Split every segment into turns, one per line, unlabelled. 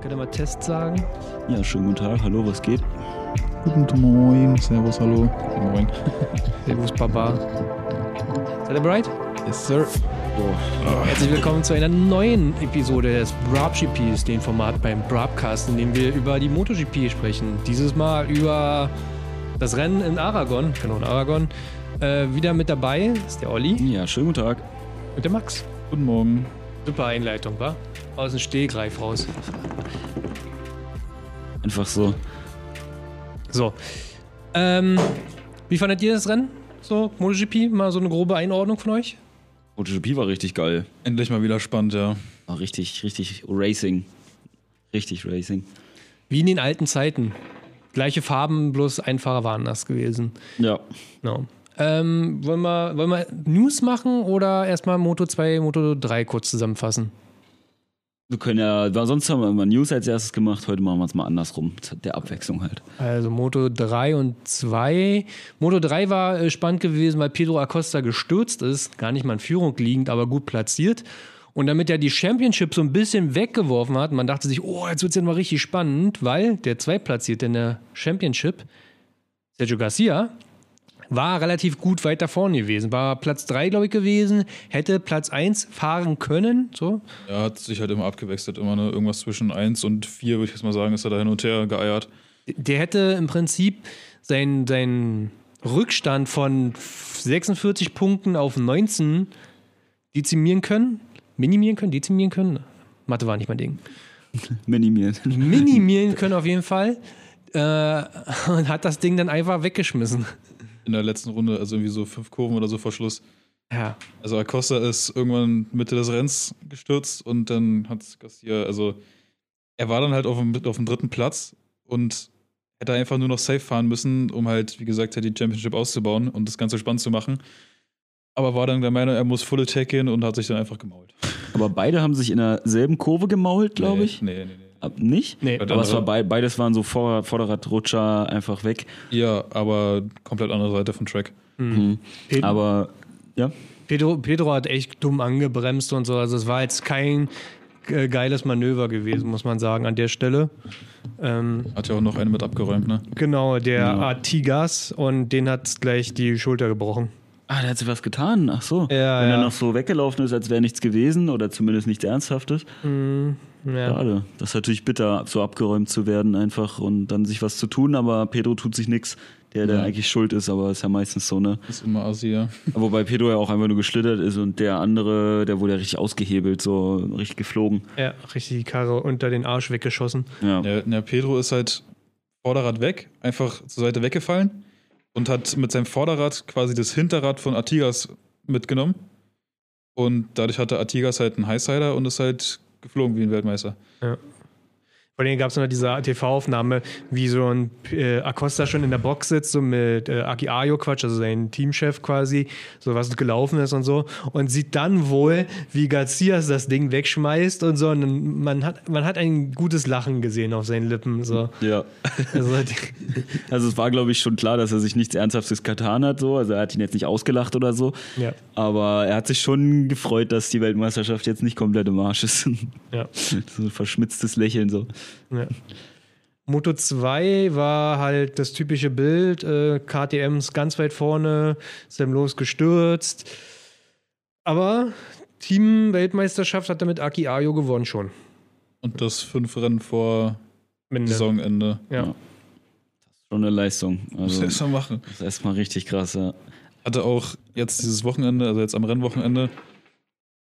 Könnt ihr mal Test sagen?
Ja, schönen guten Tag. Hallo, was geht?
Guten Moin, Servus, hallo. Moin.
Servus, Baba. Seid ihr bereit?
Yes, sir.
Herzlich willkommen zu einer neuen Episode des BrabGPs, dem Format beim Brabcast, in dem wir über die MotoGP sprechen. Dieses Mal über das Rennen in Aragon, genau in Aragon. Äh, wieder mit dabei ist der Olli
Ja, schönen guten Tag.
und der Max.
Guten Morgen.
Super Einleitung, wa? Aus dem Stehgreif raus.
Einfach so.
So. Ähm, wie fandet ihr das Rennen? So, MotoGP, mal so eine grobe Einordnung von euch?
MotoGP war richtig geil.
Endlich mal wieder spannend, ja.
War richtig, richtig Racing. Richtig Racing.
Wie in den alten Zeiten. Gleiche Farben, bloß ein Fahrer war anders gewesen.
Ja.
Genau. Ähm, wollen, wir, wollen wir News machen oder erstmal Moto 2, Moto 3 kurz zusammenfassen?
Wir können ja, weil sonst haben wir immer News als erstes gemacht, heute machen wir es mal andersrum. Der Abwechslung halt.
Also Moto 3 und 2. Moto 3 war äh, spannend gewesen, weil Pedro Acosta gestürzt ist, gar nicht mal in Führung liegend, aber gut platziert. Und damit er die Championship so ein bisschen weggeworfen hat, man dachte sich, oh, jetzt wird es ja mal richtig spannend, weil der Zweitplatzierte in der Championship, Sergio Garcia, war relativ gut weiter vorne gewesen. War Platz 3, glaube ich, gewesen, hätte Platz 1 fahren können. So.
Er hat sich halt immer abgewechselt, immer ne, irgendwas zwischen 1 und 4, würde ich jetzt mal sagen, ist er da hin und her geeiert.
Der hätte im Prinzip seinen sein Rückstand von 46 Punkten auf 19 dezimieren können. Minimieren können, dezimieren können. Mathe war nicht mein Ding.
Minimieren.
Minimieren können auf jeden Fall. Äh, und hat das Ding dann einfach weggeschmissen.
In der letzten Runde, also irgendwie so fünf Kurven oder so vor Schluss.
Ja.
Also Acosta ist irgendwann Mitte des Rennens gestürzt und dann hat Garcia, also er war dann halt auf dem, auf dem dritten Platz und hätte einfach nur noch safe fahren müssen, um halt, wie gesagt, halt die Championship auszubauen und das Ganze spannend zu machen. Aber war dann der Meinung, er muss Full Attack gehen und hat sich dann einfach gemault.
Aber beide haben sich in derselben Kurve gemault, glaube ich.
Nee, nee, nee.
Nicht?
Nee.
Aber es war bei, beides waren so Vor Vorderradrutscher einfach weg.
Ja, aber komplett andere Seite vom Track.
Mhm.
Ped-
Aber ja,
Pedro, Pedro hat echt dumm angebremst und so. Also es war jetzt kein äh, geiles Manöver gewesen, muss man sagen, an der Stelle. Ähm,
Hat ja auch noch eine mit abgeräumt, ne?
genau, der
Ja.
Artigas und den hat gleich die Schulter gebrochen.
Ah, der hat sich was getan. Ach so.
Ja,
Wenn
ja.
er noch so weggelaufen ist, als wäre nichts gewesen oder zumindest nichts Ernsthaftes.
Ja.
Schade. Das ist natürlich bitter, so abgeräumt zu werden einfach und dann sich was zu tun, aber Pedro tut sich nichts, der, der
Ja.
eigentlich schuld ist, aber ist ja meistens so, ne?
Ist immer assi, ja.
Wobei Pedro ja auch einfach nur geschlittert ist und der andere, der wurde ja richtig ausgehebelt, so richtig geflogen.
Ja, richtig die Karre unter den Arsch weggeschossen.
Ja.
Der, der Pedro ist halt Vorderrad weg, einfach zur Seite weggefallen und hat mit seinem Vorderrad quasi das Hinterrad von Artigas mitgenommen. Und dadurch hatte Artigas halt einen Highsider und ist halt geflogen wie ein Weltmeister.
Vor allem gab es noch diese TV-Aufnahme, wie so ein äh, Acosta schon in der Box sitzt, so mit äh, Aki Ayo Quatsch, also sein Teamchef quasi, so was gelaufen ist und so, und sieht dann wohl, wie Garcias das Ding wegschmeißt und so. Und man hat, man hat ein gutes Lachen gesehen auf seinen Lippen. So.
ja.
Also,
Also es war, glaube ich, schon klar, dass er sich nichts Ernsthaftes getan hat, so. Also er hat ihn jetzt nicht ausgelacht oder so.
ja,
Aber er hat sich schon gefreut, dass die Weltmeisterschaft jetzt nicht komplett im Arsch ist.
ja.
so ein verschmitztes Lächeln so.
Ja. Moto 2 war halt das typische Bild, äh, KTMs ganz weit vorne, Sam Los gestürzt. Aber Team-Weltmeisterschaft hat damit Aki Ayo gewonnen schon.
Und das fünf Rennen vor
Minde.
Saisonende.
Ja.
Schon eine Leistung.
Muss
Also
er erst mal machen.
das ist erstmal richtig krass, ja.
Hatte auch jetzt dieses Wochenende, also jetzt am Rennwochenende,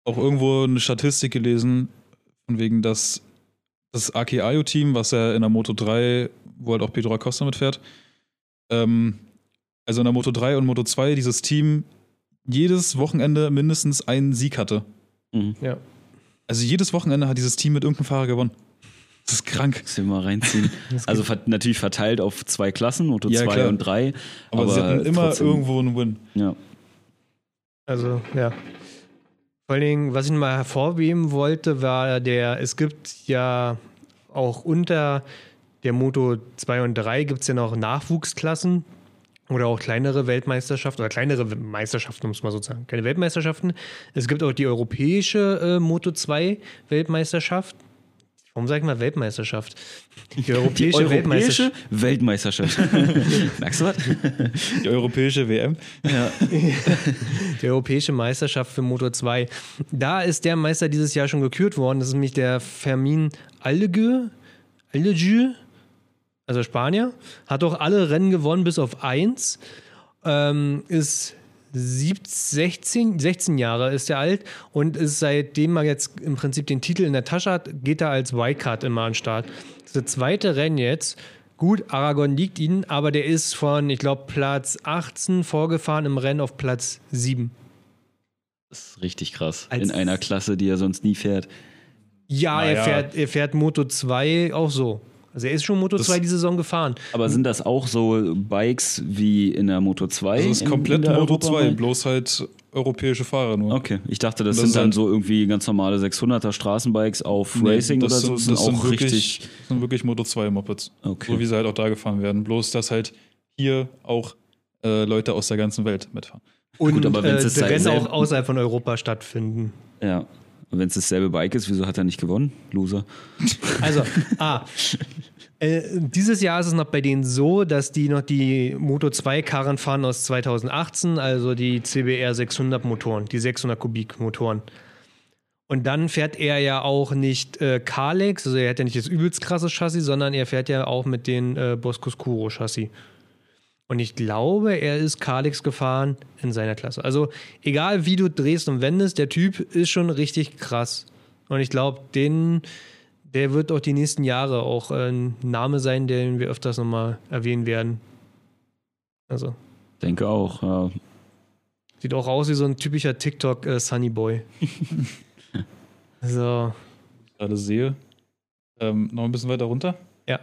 auch irgendwo eine Statistik gelesen, von wegen, dass das Aki-Ayo-Team, was ja in der Moto 3, wo halt auch Pedro Acosta mitfährt, ähm, also in der Moto 3 und Moto 2 dieses Team jedes Wochenende mindestens einen Sieg hatte.
Mhm.
ja.
Also jedes Wochenende hat dieses Team mit irgendeinem Fahrer gewonnen. Das ist krank.
Das wir mal reinziehen. Also ver natürlich verteilt auf zwei Klassen, Moto
Ja,
2
klar.
und 3.
Aber, sie hatten immer
trotzdem,
irgendwo einen Win.
Ja.
Also, ja. Vor allen Dingen, was ich mal hervorheben wollte, war der, es gibt ja auch unter der Moto 2 und 3 gibt es ja noch Nachwuchsklassen oder auch kleinere Weltmeisterschaften oder kleinere Meisterschaften, muss man so sagen. Keine Weltmeisterschaften. Es gibt auch die europäische äh, Moto 2 Weltmeisterschaft. Warum sag ich mal Weltmeisterschaft? Die europäische,
Die europäische
Weltmeisterschaft.
Weltmeisterschaft. Merkst du was?
Die europäische WM.
Ja.
Die europäische Meisterschaft für Moto 2. Da ist der Meister dieses Jahr schon gekürt worden. Das ist nämlich der Fermin Allegü. Allegü, also Spanier. Hat auch alle Rennen gewonnen, bis auf eins. Ähm, ist 17, 16, 16 Jahre ist er alt und ist seitdem er jetzt im Prinzip den Titel in der Tasche hat, geht er als Wildcard immer an den Start. Das zweite Rennen jetzt. Gut, Aragon liegt ihnen, aber der ist von, ich glaube, Platz 18 vorgefahren im Rennen auf Platz 7.
Das ist richtig krass.
Als-
In einer Klasse, die er sonst nie fährt.
Ja, er,
Naja.
fährt, er fährt Moto 2 auch so. Also er ist schon Moto
Das-
2 die Saison gefahren.
Aber sind das auch so Bikes wie in der Moto 2?
Das ist
in-
komplett
in
Moto 2,
Europawelt?
bloß halt europäische Fahrer nur.
Okay, ich dachte, das,
Das
sind
ist
dann
halt-
so irgendwie ganz normale 600er Straßenbikes auf
Nee,
Racing
das
oder so.
Sind, das
auch
sind wirklich,
richtig.
das sind wirklich Moto 2 Mopeds.
Okay.
So wie sie halt auch da gefahren werden. Bloß, dass halt hier auch äh, Leute aus der ganzen Welt mitfahren.
Und
Gut, aber wenn's
äh, Rennen
selber-
auch außerhalb von Europa stattfinden.
Ja. Und wenn es dasselbe Bike ist, wieso hat er nicht gewonnen? Loser.
Also, ah, äh, dieses Jahr ist es noch bei denen so, dass die noch die Moto 2 Karren fahren aus 2018, also die CBR 600 Motoren, die 600 Kubik Motoren. Und dann fährt er ja auch nicht äh, Kalex, also er hat ja nicht das übelst krasse Chassis, sondern er fährt ja auch mit den äh, Boscoscuro Chassis. Und ich glaube, er ist Kalex gefahren in seiner Klasse. Also egal wie du drehst und wendest, der Typ ist schon richtig krass. Und ich glaube, den, der wird auch die nächsten Jahre auch äh, ein Name sein, den wir öfters nochmal erwähnen werden. Also
Denke auch. Ja.
sieht auch aus wie so ein typischer TikTok äh, Sunny Boy. so,
gerade sehe. Ähm, noch ein bisschen weiter runter.
Ja.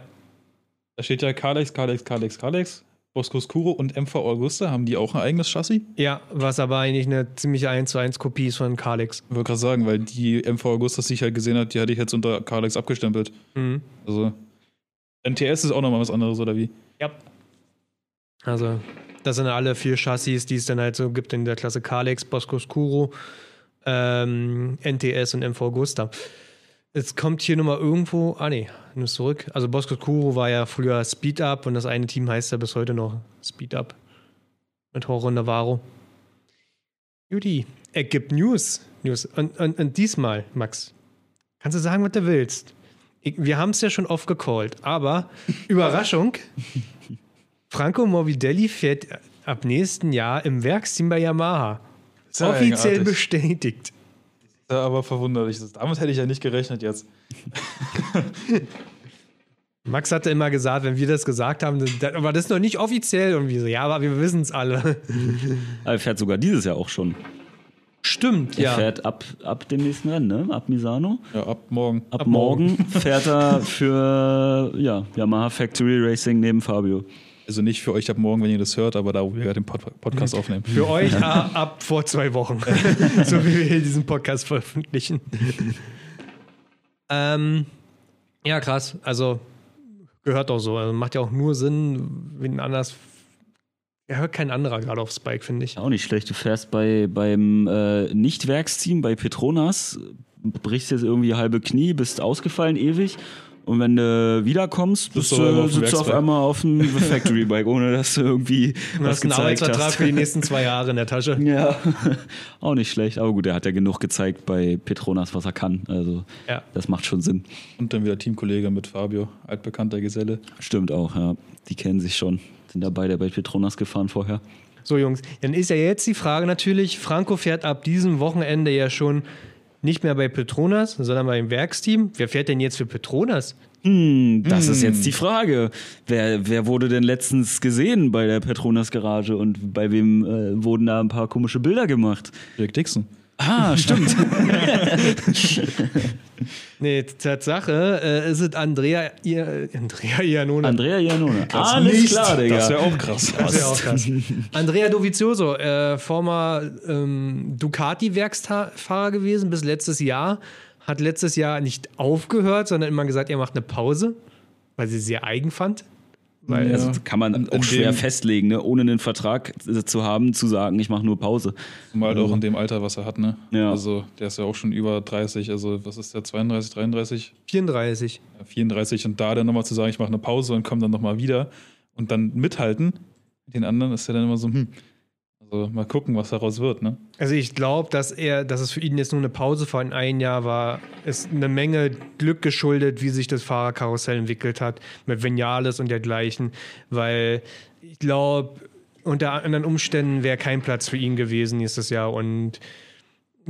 Da steht ja Kalex, Kalex, Kalex, Kalex. Bosco Scuro und MV Augusta, haben die auch ein eigenes Chassis?
ja, was aber eigentlich eine ziemliche 1 zu 1 Kopie ist von Kalex.
Ich wollte gerade sagen, weil die MV Augustas, die ich halt gesehen habe, die hatte ich jetzt unter Kalex abgestempelt.
Mhm.
Also NTS ist auch nochmal was anderes, oder wie?
Ja. Also, das sind alle vier Chassis, die es dann halt so gibt in der Klasse Kalex, Bosco Scuro, ähm, NTS und MV Augusta. Jetzt kommt hier nochmal irgendwo, ah nee, nimm's zurück. Also Bosco Scuro war ja früher Speed Up und das eine Team heißt ja bis heute noch Speed Up. Mit Horror Navarro. Judy, er gibt News. News. Und, und, und diesmal, Max, kannst du sagen, was du willst. Ich, wir haben es ja schon oft gecallt, aber Überraschung, Franco Morbidelli fährt ab nächsten Jahr im Werksteam bei Yamaha. Offiziell
eigenartig.
bestätigt.
Ja, aber verwunderlich. Das- Damit hätte ich ja nicht gerechnet jetzt.
Max hatte immer gesagt, wenn wir das gesagt haben, dann- aber das ist noch nicht offiziell. Und wir so, ja, aber wir wissen es alle.
Er fährt sogar dieses Jahr auch schon.
Stimmt,
Er
ja.
fährt ab, ab dem nächsten Rennen, ne? Ab Misano.
Ja, ab morgen.
Ab,
Ab
morgen fährt er für ja, Yamaha Factory Racing neben Fabio.
Also nicht für euch ab morgen, wenn ihr das hört, aber da, wo wir gerade den Pod Podcast aufnehmen.
Für euch a- ab vor zwei Wochen. so wie wir hier diesen Podcast veröffentlichen. ähm, ja, krass. Also gehört auch so. Also macht ja auch nur Sinn, wenn anders. Er hört kein anderer gerade aufs Bike, finde ich.
Auch nicht schlecht. Du fährst bei, beim äh, Nicht-Werksteam bei Petronas, brichst jetzt irgendwie halbe Knie, bist ausgefallen ewig. Und wenn du wiederkommst,
Bist du
du, sitzt du auf einmal auf dem Factory-Bike, ohne dass du irgendwie
Du
was
hast einen
gezeigt
Arbeitsvertrag
hast.
für die nächsten zwei Jahre in der Tasche.
Ja, auch nicht schlecht. Aber gut, er hat ja genug gezeigt bei Petronas, was er kann. Also
Ja.
das macht schon Sinn.
Und dann wieder Teamkollege mit Fabio, altbekannter Geselle.
Stimmt auch, ja. Die kennen sich schon. Sind ja beide bei Petronas gefahren vorher.
So, Jungs, dann ist ja jetzt die Frage natürlich: Franco fährt ab diesem Wochenende ja schon nicht mehr bei Petronas, sondern beim Werksteam. Wer fährt denn jetzt für Petronas?
Hm, das ist jetzt die Frage. Wer, wer wurde denn letztens gesehen bei der Petronas Garage und bei wem äh, wurden da ein paar komische Bilder gemacht?
Jack Dixon.
Ah, stimmt.
Nee, Tatsache, äh, ist es Andrea, ihr, Andrea Iannone.
Andrea Janone. Alles
nicht.
klar, Digga.
Das wäre auch krass.
Das wäre auch krass. Andrea Dovizioso, äh, former ähm, Ducati-Werksfahrer gewesen bis letztes Jahr. Hat letztes Jahr nicht aufgehört, sondern immer gesagt, er macht eine Pause, weil sie sehr eigen fand. Weil
Ja.
Also kann man
In-
auch
in
schwer
dem-
festlegen, ne? ohne einen Vertrag zu haben, zu sagen, ich mache nur Pause.
Zumal halt auch in dem Alter, was er hat, ne?
Ja.
Also, der ist ja auch schon über 30, also was ist der, 32, 33?
34.
Ja, 34 und da dann nochmal zu sagen, ich mache eine Pause und komme dann nochmal wieder und dann mithalten mit den anderen, ist ja dann immer so, hm, also mal gucken, was daraus wird, ne?
Also ich glaube, dass er, dass es für ihn jetzt nur eine Pause von ein Jahr war, ist eine Menge Glück geschuldet, wie sich das Fahrerkarussell entwickelt hat mit Vinales und dergleichen, weil ich glaube, unter anderen Umständen wäre kein Platz für ihn gewesen nächstes Jahr und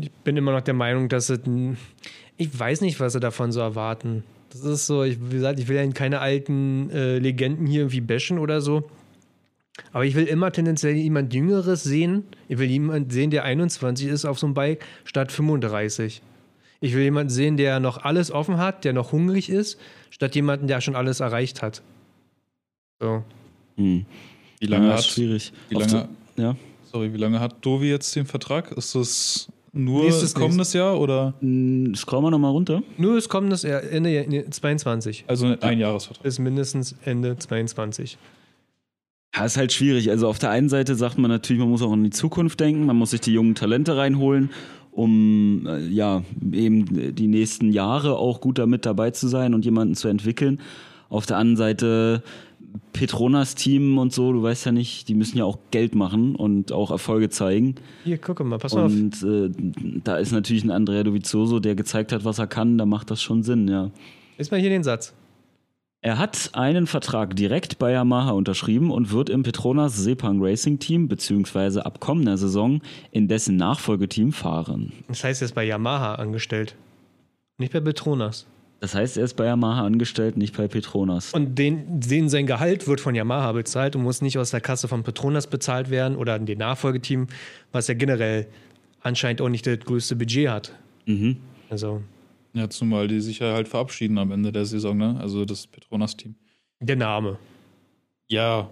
ich bin immer noch der Meinung, dass es, ich weiß nicht, was sie davon so erwarten. Das ist so, ich, wie gesagt, ich will ja keine alten äh, Legenden hier irgendwie bashen oder so. Aber ich will immer tendenziell jemand Jüngeres sehen. Ich will jemanden sehen, der 21 ist auf so einem Bike, statt 35. Ich will jemanden sehen, der noch alles offen hat, der noch hungrig ist, statt jemanden, der schon alles erreicht hat. So.
Hm.
Wie lange
ja,
hat,
schwierig.
wie lange,
ja.
sorry, wie lange hat Dovi jetzt den Vertrag? Ist das nur
Nächstes-
kommendes Jahr oder?
Hm, Scrollen wir nochmal runter.
Nur es kommt das Ende Ende 22.
Also ein Jahresvertrag.
Bis mindestens Ende 22.
Ja, ist halt schwierig. Also auf der einen Seite sagt man natürlich, man muss auch an die Zukunft denken, man muss sich die jungen Talente reinholen, um äh, ja eben die nächsten Jahre auch gut damit dabei zu sein und jemanden zu entwickeln. Auf der anderen Seite Petronas Team und so, du weißt ja nicht, die müssen ja auch Geld machen und auch Erfolge zeigen.
Hier, guck mal, pass mal auf.
Und äh, da ist natürlich ein Andrea Dovizioso, der gezeigt hat, was er kann, da macht das schon Sinn, ja.
Lies mal hier den Satz.
Er hat einen Vertrag direkt bei Yamaha unterschrieben und wird im Petronas Sepang Racing Team beziehungsweise ab kommender Saison in dessen Nachfolgeteam fahren.
Das heißt, er ist bei Yamaha angestellt. Nicht bei Petronas.
Das heißt, er ist bei Yamaha angestellt, nicht bei Petronas.
Und den, den sein Gehalt wird von Yamaha bezahlt und muss nicht aus der Kasse von Petronas bezahlt werden oder in dem Nachfolgeteam, was ja generell anscheinend auch nicht das größte Budget hat.
Mhm.
Also
Ja, zumal die sich ja halt verabschieden am Ende der Saison, ne? Also das Petronas-Team.
der Name.
Ja,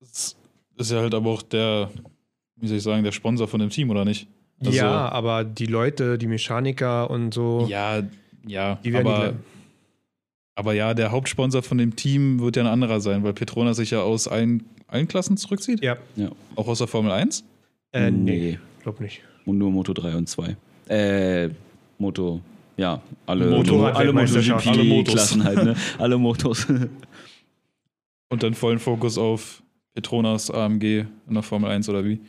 das ist ja halt aber auch der, wie soll ich sagen, der Sponsor von dem Team, oder nicht? Also-
ja, aber die Leute, die Mechaniker und so,
Ja, ja,
die werden
aber,
mehr.
aber ja, der Hauptsponsor von dem Team wird ja ein anderer sein, weil Petronas sich ja aus allen, allen Klassen zurückzieht.
Ja,
Ja.
Auch aus der Formel 1.
äh, nee, glaub nicht.
Und nur Moto 3 und 2. Äh, Moto, ja, alle,
Motorrad-
alle. MotoGP-Klassen halt, ne? Alle Motos.
Und dann vollen Fokus auf Petronas AMG in der Formel 1 oder wie?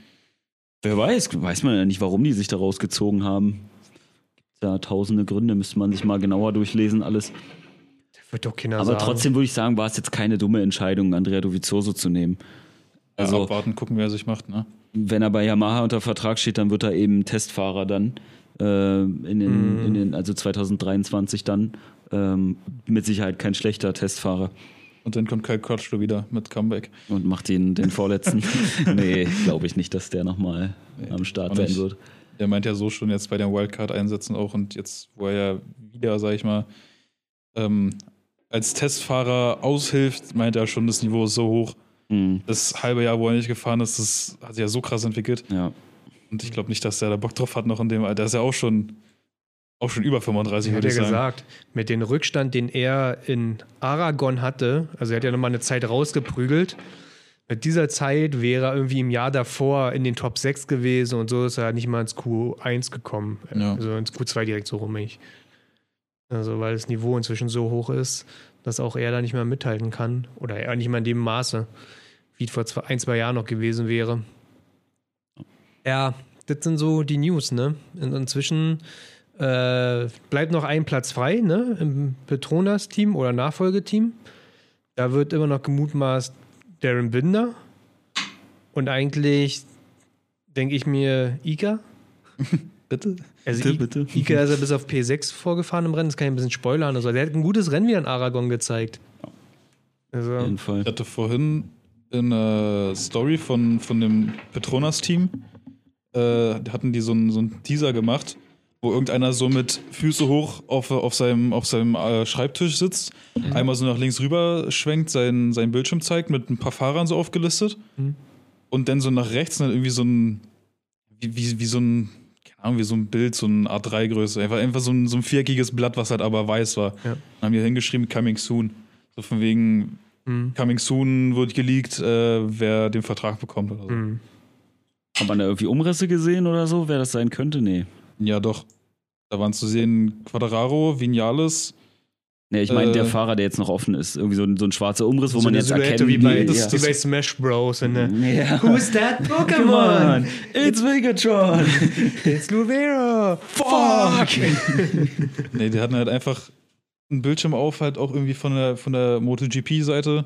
Wer weiß, weiß man ja nicht, warum die sich da rausgezogen haben. Gibt ja tausende Gründe, müsste man sich mal genauer durchlesen, alles.
Wird doch keiner
Aber
sagen.
trotzdem würde ich sagen, war es jetzt keine dumme Entscheidung, Andrea Dovizioso zu nehmen.
Also
Also,
abwarten, gucken, wer er sich macht, ne?
wenn er bei Yamaha unter Vertrag steht, dann wird er eben Testfahrer dann. Äh, in den,
Mhm.
in den, also 2023 dann. Ähm, mit Sicherheit kein schlechter Testfahrer.
Und dann kommt Kyle Crutchlow wieder mit Comeback.
Und macht den, den vorletzten. nee, glaube ich nicht, dass der nochmal
Nee,
am Start sein wird.
Der meint ja so schon jetzt bei den Wildcard-Einsätzen auch und jetzt, wo er ja wieder, sag ich mal, ähm, als Testfahrer aushilft, meint er schon, das Niveau ist so hoch.
Mhm.
Das halbe Jahr, wo er nicht gefahren ist, das hat sich ja so krass entwickelt.
Ja.
Und ich glaube nicht, dass der da Bock drauf hat noch in dem Alter. Der ist ja auch schon, auch schon über 35,
hat
würde ich sagen.
gesagt, mit dem Rückstand, den er in Aragon hatte, also er hat ja nochmal eine Zeit rausgeprügelt, mit dieser Zeit wäre er irgendwie im Jahr davor in den Top 6 gewesen und so ist er nicht mal ins Q1 gekommen.
Ja.
Also ins Q2 direkt so rum. Ich. Also weil das Niveau inzwischen so hoch ist, dass auch er da nicht mehr mithalten kann. Oder er nicht mehr in dem Maße, wie es vor zwei, ein, zwei Jahren noch gewesen wäre. Ja, das sind so die News, ne? Und inzwischen äh, bleibt noch ein Platz frei, ne? Im Petronas-Team oder Nachfolgeteam. Da wird immer noch gemutmaßt Darren Binder. Und eigentlich denke ich mir Ika.
Bitte?
Also
Bitte,
I-
bitte.
Ika ist ja bis auf P6 vorgefahren im Rennen, das kann ich ein bisschen spoilern. Also der hat ein gutes Rennen wieder in Aragon gezeigt. Also,
Auf jeden Fall.
Ich hatte vorhin in einer Story von, von dem Petronas-Team, äh, hatten die so einen so einen Teaser gemacht, wo irgendeiner so mit Füße hoch auf, auf seinem, auf seinem äh, Schreibtisch sitzt, einmal so nach links rüber schwenkt, seinen, seinen Bildschirm zeigt, mit ein paar Fahrern so aufgelistet
Mhm.
und dann so nach rechts dann irgendwie so ein, wie, wie, wie so ein, keine Ahnung, wie so ein Bild, so eine A3-Größe, einfach, einfach so ein, so ein viereckiges Blatt, was halt aber weiß war.
Ja.
Dann haben die hingeschrieben, coming soon. So von wegen,
Hm.
Coming soon wird geleakt, äh, wer den Vertrag bekommt oder so.
Hat man da irgendwie Umrisse gesehen oder so, wer das sein könnte? Nee.
Ja, doch. Da waren zu sehen Quadraro, Vinales.
Nee, ich meine,
Äh.
der Fahrer, der jetzt noch offen ist. Irgendwie so ein, so ein schwarzer Umriss, wo
so
man jetzt
Silhouette
erkennt,
wie bei,
ja.
wie bei Smash Bros. In der
Ja.
Who's that Pokémon?
on, it's Megatron.
It's Luvera. Fuck!
Nee, die hatten halt einfach einen Bildschirm auf, halt auch irgendwie von der, von der MotoGP-Seite.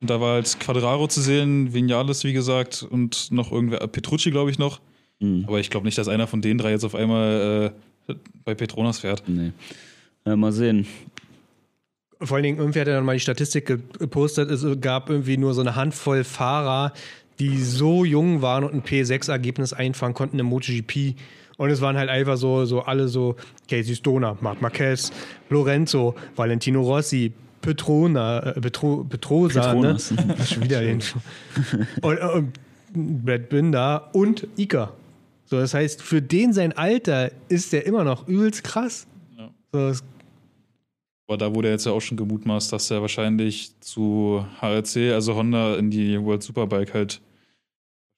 Und da war halt Quadraro zu sehen, Vinales, wie gesagt, und noch irgendwer, Petrucci, glaube ich, noch.
Hm,
Aber ich glaube nicht, dass einer von den drei jetzt auf einmal äh, bei Petronas fährt.
nee. Ja, mal sehen.
Vor allen Dingen, irgendwie hat er dann mal die Statistik gepostet, es gab irgendwie nur so eine Handvoll Fahrer, die so jung waren und ein P6-Ergebnis einfahren konnten im MotoGP. Und es waren halt einfach so, so alle so Casey Stoner, Marc Marquez, Lorenzo, Valentino Rossi, Petrona, äh, Petro, Petrosa, ne?
Petronas.
Schon wieder den. und, und Brad Binder und Ika. So, das heißt, für den sein Alter ist der immer noch übelst krass.
Ja.
So, das
Aber da wurde jetzt ja auch schon gemutmaßt, dass er wahrscheinlich zu HRC, also Honda, in die World Superbike halt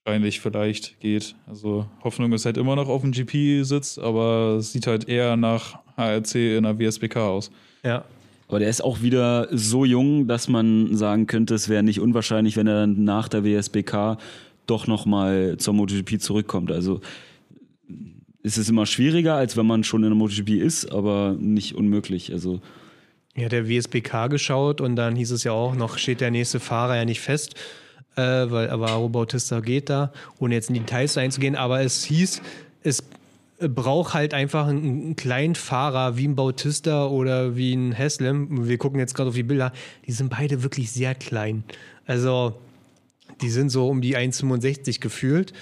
wahrscheinlich vielleicht geht. Also Hoffnung ist halt immer noch auf dem GP-Sitz, aber es sieht halt eher nach HRC in der WSBK aus.
ja.
Aber der ist auch wieder so jung, dass man sagen könnte, es wäre nicht unwahrscheinlich, wenn er dann nach der WSBK doch nochmal zur MotoGP zurückkommt. Also ist es immer schwieriger, als wenn man schon in der MotoGP ist, aber nicht unmöglich. Also
Ja, der WSBK geschaut und dann hieß es ja auch, noch steht der nächste Fahrer ja nicht fest, äh, weil Avaro Bautista geht da, ohne jetzt in die Details einzugehen, aber es hieß, es braucht halt einfach einen, einen kleinen Fahrer wie ein Bautista oder wie ein Heslem. Wir gucken jetzt gerade auf die Bilder, die sind beide wirklich sehr klein. Also die sind so um die 1,65 gefühlt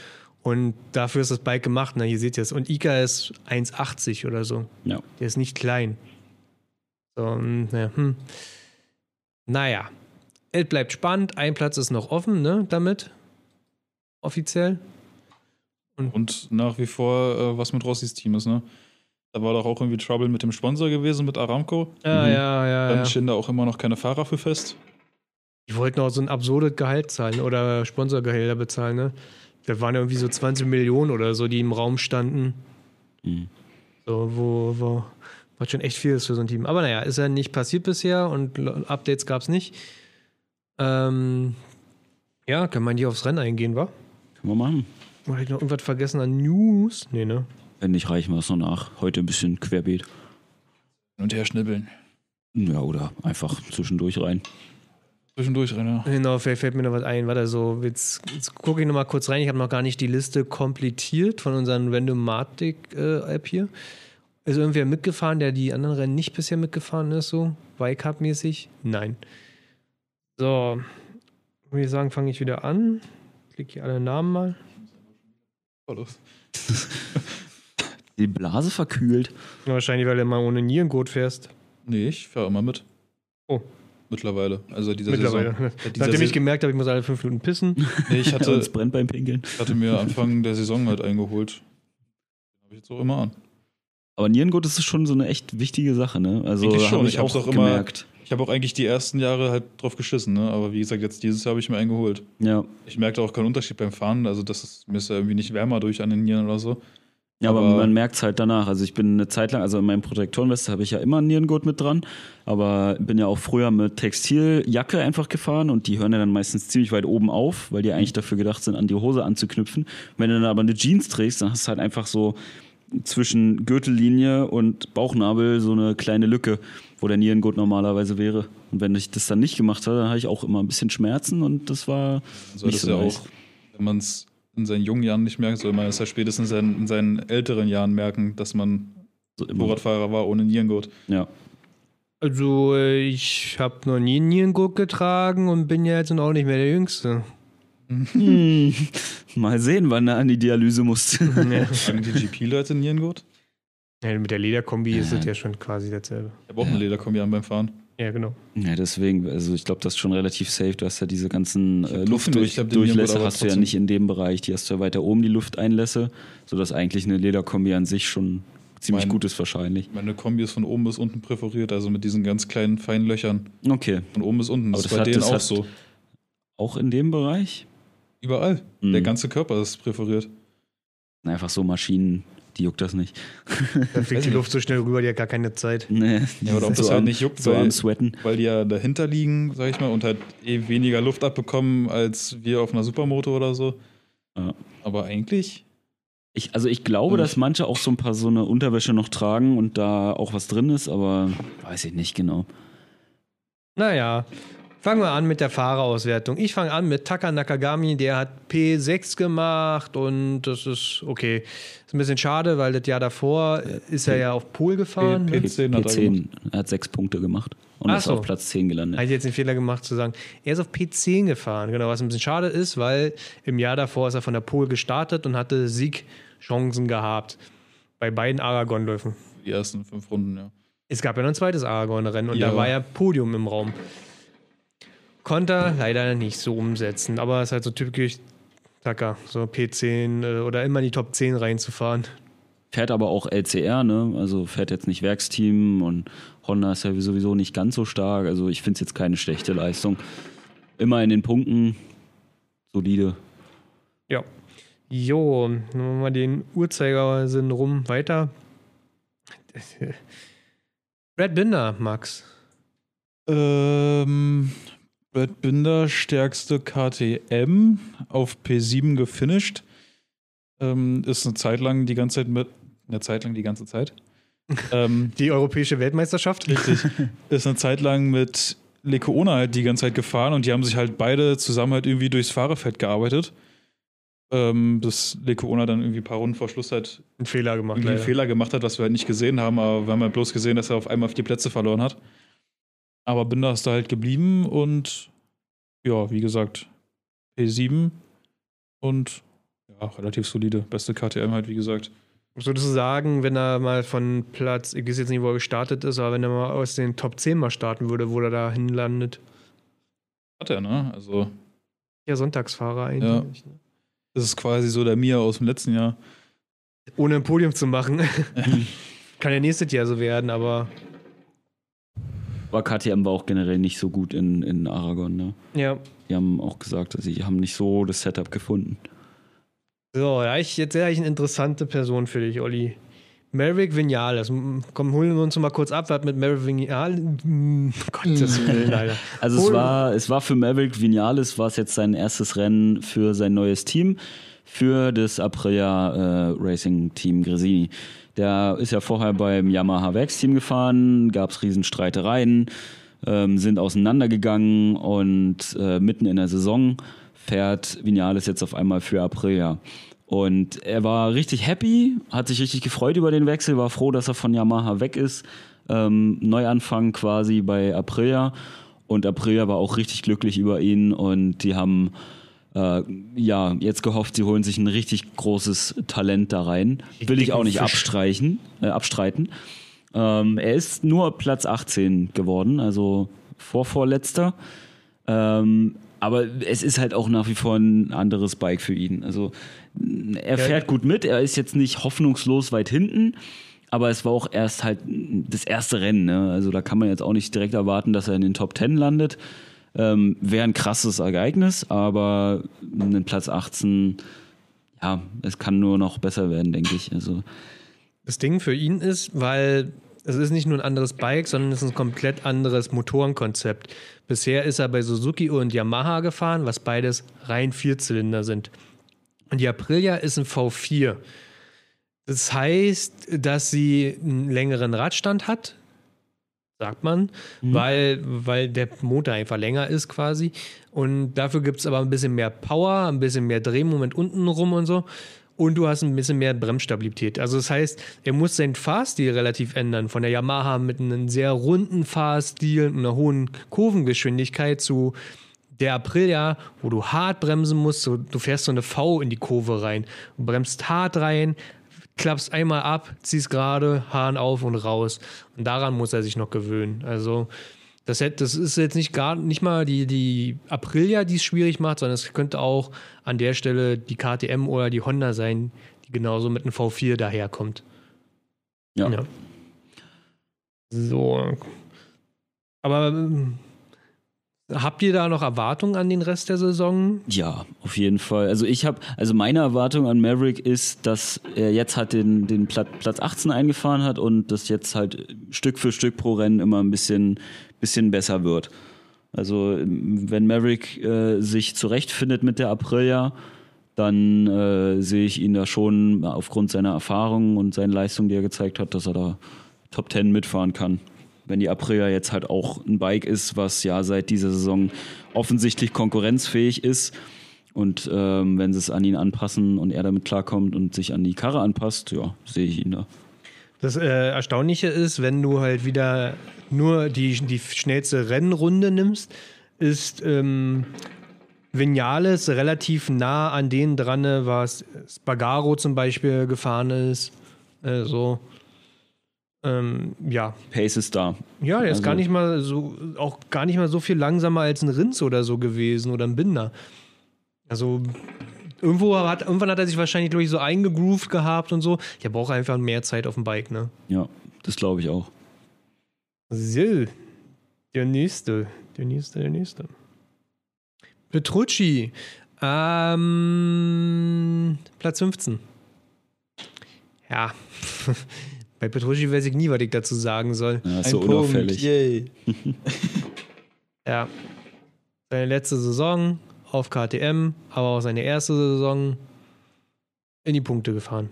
und dafür ist das Bike gemacht. Na, hier seht ihr es. Und Ika ist 1,80 oder so.
ja.
Der ist nicht klein. So, mm, ja, hm. Naja, es bleibt spannend. Ein Platz ist noch offen, ne, damit. Offiziell.
Und nach wie vor, äh, was mit Rossis Team ist, ne? Da war doch auch irgendwie Trouble mit dem Sponsor gewesen, mit Aramco.
Ja,
Mhm.
ja, ja.
Dann
ja.
stehen da auch immer noch keine Fahrer für fest.
Die wollten auch so ein absurdes Gehalt zahlen oder Sponsorgehälter bezahlen, ne? Das waren ja irgendwie so 20 Millionen oder so, die im Raum standen.
Mhm.
So, wo, wo, was schon echt viel ist für so ein Team. Aber naja, ist ja nicht passiert bisher und Updates gab es nicht. Ähm, ja, kann man hier aufs Rennen eingehen, wa?
Können wir machen.
Oder hab ich noch irgendwas vergessen an News? Nee, ne?
Wenn nicht, reichen wir es noch nach. Heute ein bisschen querbeet.
Und her schnibbeln.
Ja, oder einfach zwischendurch rein.
Zwischendurch, Rainer.
Genau, vielleicht fällt mir noch was ein. Warte, so, jetzt, jetzt gucke ich noch mal kurz rein. Ich habe noch gar nicht die Liste komplettiert von unseren Randomatic-App hier. Ist irgendwer mitgefahren, der die anderen Rennen nicht bisher mitgefahren ist, so? Wildcard-mäßig? Nein. So, würde ich sagen, fange ich wieder an. Klick hier alle Namen mal.
Die Blase verkühlt.
Wahrscheinlich, weil du mal ohne Nierengurt fährst.
Nee, ich fahre immer mit.
Oh.
Mittlerweile. Also dieser
Mittlerweile.
Saison. Ja, dieser
Nachdem ich gemerkt habe, ich muss alle fünf Minuten pissen.
Nee, ich hatte,
Uns brennt beim Pinkeln.
hatte mir Anfang der Saison halt eingeholt. Den habe ich jetzt auch immer an.
Aber Nierengurt ist schon so eine echt wichtige Sache, ne? Also
Eigentlich schon.
habe
Ich
ich
hab's
auch
auch immer-
gemerkt.
Ich habe auch eigentlich die ersten Jahre halt drauf geschissen, ne? Aber wie gesagt, jetzt dieses Jahr habe ich mir eingeholt.
Ja.
Ich merkte auch keinen Unterschied beim Fahren. Also das ist, mir ist ja irgendwie nicht wärmer durch an den Nieren oder so.
Ja, aber,
Aber-
man merkt es halt danach. Also ich bin eine Zeit lang, also in meinem Protektorenweste habe ich ja immer einen Nierengurt mit dran, aber bin ja auch früher mit Textiljacke einfach gefahren und die hören ja dann meistens ziemlich weit oben auf, weil die eigentlich dafür gedacht sind, an die Hose anzuknüpfen. Wenn du dann aber eine Jeans trägst, dann hast du halt einfach so zwischen Gürtellinie und Bauchnabel so eine kleine Lücke, wo der Nierengurt normalerweise wäre. Und wenn ich das dann nicht gemacht habe, dann habe ich auch immer ein bisschen Schmerzen und das war
soll
nicht
das
so
ja
nice.
auch, wenn man es in seinen jungen Jahren nicht merkt, soll man es ja spätestens in seinen, in seinen älteren Jahren merken, dass man
so.
Motorradfahrer war ohne Nierengurt.
Ja.
Also, äh, ich habe noch nie einen Nierengurt getragen und bin ja jetzt auch nicht mehr der Jüngste.
Hm. Mal sehen, wann er an die Dialyse muss.
ja.
Tragen die GP-Leute Nierengurt?
Mit der Lederkombi ist
Ja.
das ja schon quasi dasselbe.
Ich habe auch eine Lederkombi an beim Fahren.
Ja, genau.
Ja, deswegen, also ich glaube, das ist schon relativ safe. Du hast ja diese ganzen äh, Luftdurchlässe hast du ja nicht in dem Bereich. Die hast du ja weiter oben, die Lufteinlässe, sodass eigentlich eine Lederkombi an sich schon ziemlich
Mein-
gut ist wahrscheinlich.
Meine Kombi ist von oben bis unten präferiert, also mit diesen ganz kleinen, feinen Löchern.
Okay.
Von oben bis unten.
Aber
Das ist
das
bei
hat-
denen
das
auch
hat-
so.
Auch in dem Bereich?
Überall.
Mhm.
Der ganze Körper ist präferiert.
Einfach so Maschinen, die juckt das nicht.
Da fliegt die Luft so schnell rüber, die hat gar keine Zeit.
Nee,
Ja, oder ob
so
das halt
am-
nicht juckt,
So
weil-
am Sweaten.
Weil die ja dahinter liegen, sag ich mal, und halt eh weniger Luft abbekommen als wir auf einer Supermoto oder so.
Ja.
Aber eigentlich,
Ich, also ich glaube, dass manche auch so ein paar so eine Unterwäsche noch tragen und da auch was drin ist, aber weiß ich nicht genau.
Naja, fangen wir an mit der Fahrerauswertung. Ich fange an mit Taka Nakagami, der hat P6 gemacht und das ist okay. Ist ein bisschen schade, weil das Jahr davor ist er ja auf Pol gefahren.
P-
ne?
P10 hat er
P10, er hat sechs Punkte gemacht und
Ach
ist
so.
auf Platz 10 gelandet.
Habe ich jetzt den Fehler gemacht zu sagen, er ist auf P10 gefahren. Genau, was ein bisschen schade ist, weil im Jahr davor ist er von der Pol gestartet und hatte Siegchancen gehabt. Bei beiden Aragon-Läufen.
die ersten fünf Runden, ja.
Es gab ja noch ein zweites Aragon-Rennen und
Ja.
da war ja Podium im Raum. Konnte er leider nicht so umsetzen, aber es ist halt so typisch Taka, so P10 äh, oder immer in die Top 10 reinzufahren.
Fährt aber auch LCR, ne? Also fährt jetzt nicht Werksteam und Honda ist ja sowieso nicht ganz so stark. Also ich finde es jetzt keine schlechte Leistung. Immer in den Punkten solide.
Ja. Jo, dann machen wir den Uhrzeigersinn rum weiter. Brad Binder, Max.
Ähm, Brad Binder, stärkste KTM, auf P7 gefinisht. Ähm, ist eine Zeit lang die ganze Zeit mit, eine Zeit lang die ganze Zeit. ähm,
Die europäische Weltmeisterschaft.
Richtig. Ist eine Zeit lang mit Lecoona halt die ganze Zeit gefahren und die haben sich halt beide zusammen halt irgendwie durchs Fahrerfeld gearbeitet. Ähm, bis Lecoona dann irgendwie ein paar Runden vor Schluss halt
Ein Fehler gemacht,
irgendwie einen. Fehler gemacht hat, was wir halt nicht gesehen haben, aber wir haben halt bloß gesehen, dass er auf einmal vier Plätze verloren hat. Aber Binder ist da halt geblieben und ja, wie gesagt, P7 und ja, relativ solide. Beste KTM halt, wie gesagt.
Würdest du sagen, wenn er mal von Platz, ich weiß jetzt nicht, wo er gestartet ist, aber wenn er mal aus den Top 10 mal starten würde, wo er da hinlandet?
Hat er, ne? Also,
Ja, Sonntagsfahrer eigentlich. ne?
das ist quasi so der Mia aus dem letzten Jahr.
Ohne ein Podium zu machen. Kann ja nächstes Jahr so werden, aber
Aber KTM war auch generell nicht so gut in, in Aragon, ne?
ja.
Die haben auch gesagt, dass sie haben nicht so das Setup gefunden.
So, ja, ich, jetzt wäre ich eine interessante Person für dich, Olli. Maverick Vinales. Komm, holen wir uns mal kurz ab, was mit Maverick Vinales. Mm, Gottes Willen, Alter.
Also es war, es war für Maverick Vinales war es jetzt sein erstes Rennen für sein neues Team, für das Aprilia äh, Racing Team Gresini. Der ist ja vorher beim Yamaha Werksteam gefahren, gab es Riesenstreitereien, ähm, sind auseinandergegangen und äh, mitten in der Saison fährt Vinales jetzt auf einmal für Aprilia. Und er war richtig happy, hat sich richtig gefreut über den Wechsel, war froh, dass er von Yamaha weg ist. Ähm, Neuanfang quasi bei Aprilia. Und Aprilia war auch richtig glücklich über ihn und die haben äh, ja jetzt gehofft, sie holen sich ein richtig großes Talent da rein. Will ich auch nicht abstreichen, äh, abstreiten. Ähm, er ist nur Platz 18 geworden, also vorvorletzter. Ähm, aber es ist halt auch nach wie vor ein anderes Bike für ihn. Also er fährt gut mit, er ist jetzt nicht hoffnungslos weit hinten, aber es war auch erst halt das erste Rennen. Ne? Also da kann man jetzt auch nicht direkt erwarten, dass er in den Top 10 landet. Ähm, Wäre ein krasses Ereignis, aber einen Platz 18, ja, es kann nur noch besser werden, denke ich. Also
Das Ding für ihn ist, weil es ist nicht nur ein anderes Bike, sondern es ist ein komplett anderes Motorenkonzept. Bisher ist er bei Suzuki und Yamaha gefahren, was beides rein Vierzylinder sind. Und die Aprilia ist ein V4. Das heißt, dass sie einen längeren Radstand hat, sagt man, weil, weil der Motor einfach länger ist quasi. Und dafür gibt es aber ein bisschen mehr Power, ein bisschen mehr Drehmoment unten rum und so. Und du hast ein bisschen mehr Bremsstabilität. Also das heißt, er muss seinen Fahrstil relativ ändern. Von der Yamaha mit einem sehr runden Fahrstil und einer hohen Kurvengeschwindigkeit zu der Aprilia, wo du hart bremsen musst. So, du fährst so eine V in die Kurve rein. Du bremst hart rein, klappst einmal ab, ziehst gerade, Hahn auf und raus. Und daran muss er sich noch gewöhnen. Also das, hätt- das ist jetzt nicht gar nicht mal die, die Aprilia, die es schwierig macht, sondern es könnte auch an der Stelle die KTM oder die Honda sein, die genauso mit einem V4 daherkommt.
Ja.
Ja. So. Aber ähm, habt ihr da noch Erwartungen an den Rest der Saison?
Ja, auf jeden Fall. Also ich habe, also meine Erwartung an Maverick ist, dass er jetzt halt den, den Platz, Platz 18 eingefahren hat und das jetzt halt Stück für Stück pro Rennen immer ein bisschen, bisschen besser wird. Also wenn Maverick äh, sich zurechtfindet mit der Aprilia, dann äh, sehe ich ihn da schon aufgrund seiner Erfahrung und seinen Leistungen, die er gezeigt hat, dass er da Top 10 mitfahren kann. Wenn die Aprilia jetzt halt auch ein Bike ist, was ja seit dieser Saison offensichtlich konkurrenzfähig ist und ähm, wenn sie es an ihn anpassen und er damit klarkommt und sich an die Karre anpasst, ja, sehe ich ihn da.
Das äh, Erstaunliche ist, wenn du halt wieder nur die, die schnellste Rennrunde nimmst, ist ähm, Vinales relativ nah an denen dran, was Spagaro zum Beispiel gefahren ist. Äh, so. Ähm, ja.
Pace ist da.
Ja, der ist
Also-
gar nicht mal so, auch gar nicht mal so viel langsamer als ein Rins oder so gewesen oder ein Binder. Also irgendwo hat, irgendwann hat er sich wahrscheinlich, ich, so eingegroovt gehabt und so. Der braucht einfach mehr Zeit auf dem Bike, ne?
Ja, das glaube ich auch.
So, der nächste, der nächste, der nächste. Petrucci, ähm, Platz 15. Ja, bei Petrucci weiß ich nie, was ich dazu sagen soll.
Ja, ist
Ein
so
Punkt,
unauffällig.
Yay.
Ja, seine letzte Saison auf KTM, aber auch seine erste Saison in die Punkte gefahren.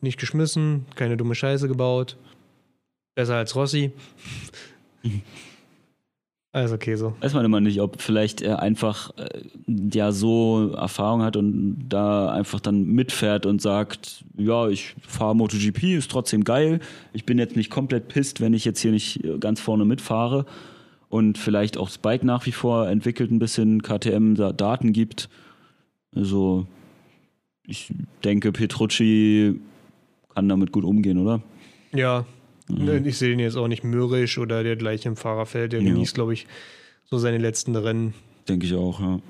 Nicht geschmissen, keine dumme Scheiße gebaut. Besser als Rossi. Alles okay so.
Weiß man immer nicht, ob vielleicht er einfach äh, ja so Erfahrung hat und da einfach dann mitfährt und sagt, ja, ich fahre MotoGP, ist trotzdem geil. Ich bin jetzt nicht komplett pisst, wenn ich jetzt hier nicht äh, ganz vorne mitfahre und vielleicht auch das Bike nach wie vor entwickelt ein bisschen KTM da Daten gibt. Also ich denke, Petrucci kann damit gut umgehen, oder?
Ja, ne, ich sehe den jetzt auch nicht mürrisch oder der gleich im Fahrerfeld. Der
Ja.
genießt, glaube ich, so seine letzten Rennen.
Denke ich auch, ja.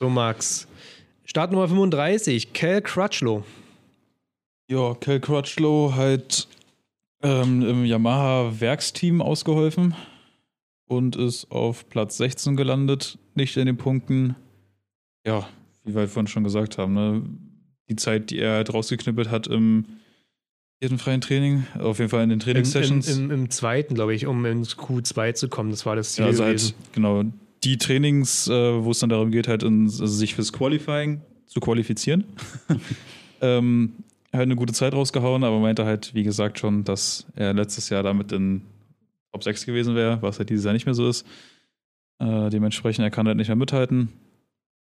So, Max. Startnummer 35, Cal Crutchlow.
Ja, Cal Crutchlow halt ähm, im Yamaha-Werksteam ausgeholfen und ist auf Platz 16 gelandet, nicht in den Punkten. Ja, wie wir vorhin schon gesagt haben, ne? die Zeit, die er halt rausgeknüppelt hat im vierten freien Training, auf jeden Fall in den
Im, im,
Trainingssessions.
im, Im zweiten, glaube ich, um ins Q2 zu kommen. Das war das Ziel
Ja, also
gewesen.
halt, genau, die Trainings, äh, wo es dann darum geht, halt in, also sich fürs Qualifying zu qualifizieren. ähm, halt eine gute Zeit rausgehauen, aber meinte halt, wie gesagt, schon, dass er letztes Jahr damit in Top 6 gewesen wäre, was halt dieses Jahr nicht mehr so ist. Äh, dementsprechend, er kann halt nicht mehr mithalten.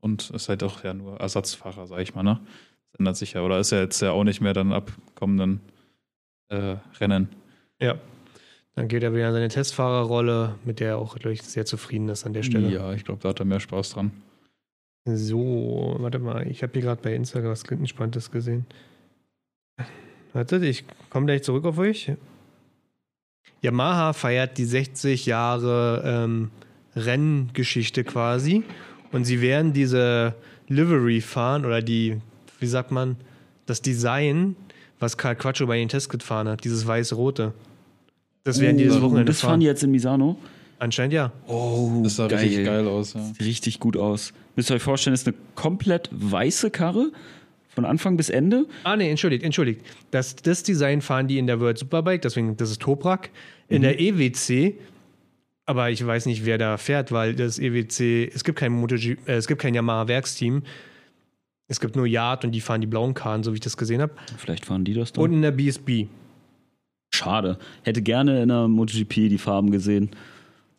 Und ist halt auch ja nur Ersatzfahrer, sag ich mal, ne? Das ändert sich ja. Oder ist er jetzt ja auch nicht mehr dann ab kommenden äh, Rennen.
Ja. Dann geht er wieder in seine Testfahrerrolle, mit der er auch, glaube ich, sehr zufrieden ist an der Stelle.
Ja, ich glaube, da hat er mehr Spaß dran.
So, warte mal, ich habe hier gerade bei Instagram was Entspanntes gesehen. Wartet, ich komme gleich zurück auf euch. Yamaha feiert die 60 Jahre ähm, Renngeschichte quasi und sie werden diese Livery fahren oder die, wie sagt man, das Design, was Karl Quattro bei den Tests gefahren hat, dieses weiß-rote. Das werden die dieses Wochenende
das fahren
fahren.
die jetzt in Misano?
Anscheinend ja.
Oh,
Das sah richtig geil aus, ja.
Sieht richtig gut aus. Müsst ihr euch vorstellen, ist eine komplett weiße Karre. Von Anfang bis Ende.
Ah, nee, entschuldigt, entschuldigt. Das, das Design fahren die in der World Superbike, deswegen, das ist Toprak. In der EWC, aber ich weiß nicht, wer da fährt, weil das EWC, es gibt kein MotoG, äh, es gibt kein Yamaha-Werksteam. Es gibt nur Yard und die fahren die blauen Karren, so wie ich das gesehen habe.
Vielleicht fahren die das dann.
Und in der BSB.
Schade. Hätte gerne in der MotoGP die Farben gesehen.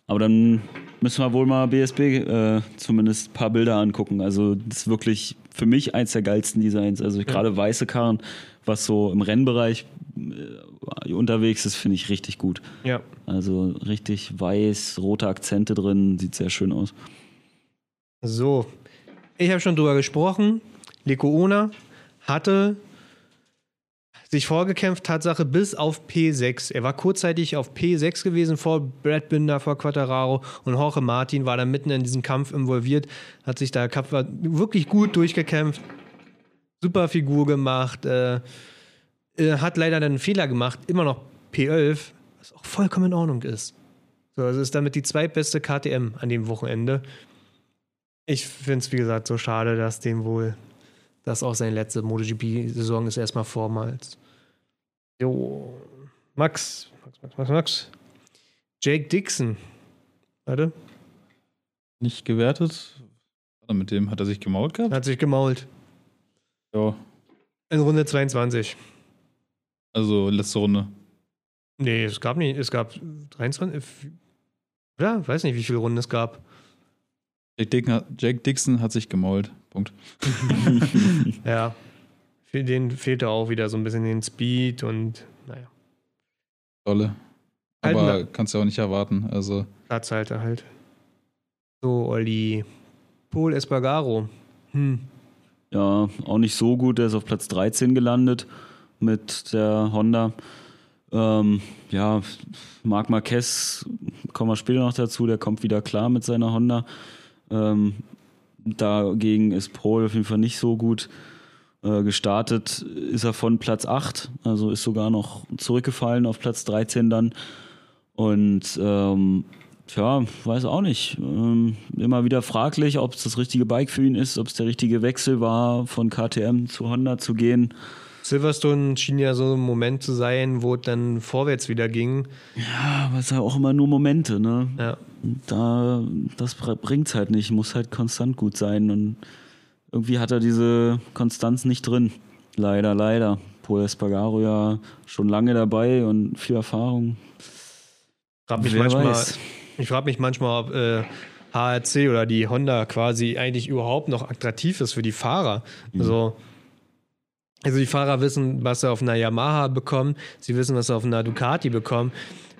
Aber dann müssen wir wohl mal BSB äh, zumindest ein paar Bilder angucken. Also das ist wirklich für mich eins der geilsten Designs. Also gerade weiße Karren, was so im Rennbereich äh, unterwegs ist, finde ich richtig gut.
Ja.
Also richtig weiß, rote Akzente drin, sieht sehr schön aus.
So. Ich habe schon drüber gesprochen. Leko Ona hatte sich vorgekämpft, Tatsache, bis auf P6. Er war kurzzeitig auf P6 gewesen vor Brad Binder, vor Quattararo und Jorge Martin war da mitten in diesem Kampf involviert, hat sich da wirklich gut durchgekämpft, super Figur gemacht, äh, Äh, hat leider dann einen Fehler gemacht, immer noch P11, was auch vollkommen in Ordnung ist. So, also ist damit die zweitbeste KTM an dem Wochenende. Ich finde es, wie gesagt, so schade, dass dem wohl das auch seine letzte MotoGP-Saison ist, erstmal vormals. Jo, Max, Max, Max, Max, Max. Jake Dixon. Warte.
Nicht gewertet. Mit dem hat er sich gemault gehabt?
Hat sich gemault.
Ja.
In Runde 22.
Also letzte Runde.
Nee, es gab nicht. Es gab 23. Ja, weiß nicht, wie viele Runden es gab.
Jake Dixon, Jake Dixon hat sich gemault. Punkt.
ja. Für den fehlte auch wieder so ein bisschen den Speed und naja.
Tolle. Aber halt kannst du auch nicht erwarten. Also.
Platzhalter halt. So, Olli. Paul Espargaro. Hm.
Ja, auch nicht so gut. Er ist auf Platz 13 gelandet mit der Honda. Ähm, ja, Marc Marquez, kommen wir später noch dazu, der kommt wieder klar mit seiner Honda. Ähm, dagegen ist Paul auf jeden Fall nicht so gut äh, gestartet. Ist er von Platz 8, also ist sogar noch zurückgefallen auf Platz 13 dann. Und ähm, Tja, weiß auch nicht. Ähm, immer wieder fraglich, ob es das richtige Bike für ihn ist, ob es der richtige Wechsel war, von KTM zu Honda zu gehen.
Silverstone schien ja so ein Moment zu sein, wo es dann vorwärts wieder ging.
Ja, aber es sind ja auch immer nur Momente, ne?
Ja.
Da, das bringt's halt nicht, muss halt konstant gut sein. Und irgendwie hat er diese Konstanz nicht drin. Leider, leider. Paul Espargaro ja schon lange dabei und viel Erfahrung.
Frag mich Wer manchmal, weiß. Ich frage mich manchmal, ob äh, HRC oder die Honda quasi eigentlich überhaupt noch attraktiv ist für die Fahrer. Mhm. Also, also die Fahrer wissen, was sie auf einer Yamaha bekommen, sie wissen, was sie auf einer Ducati bekommen.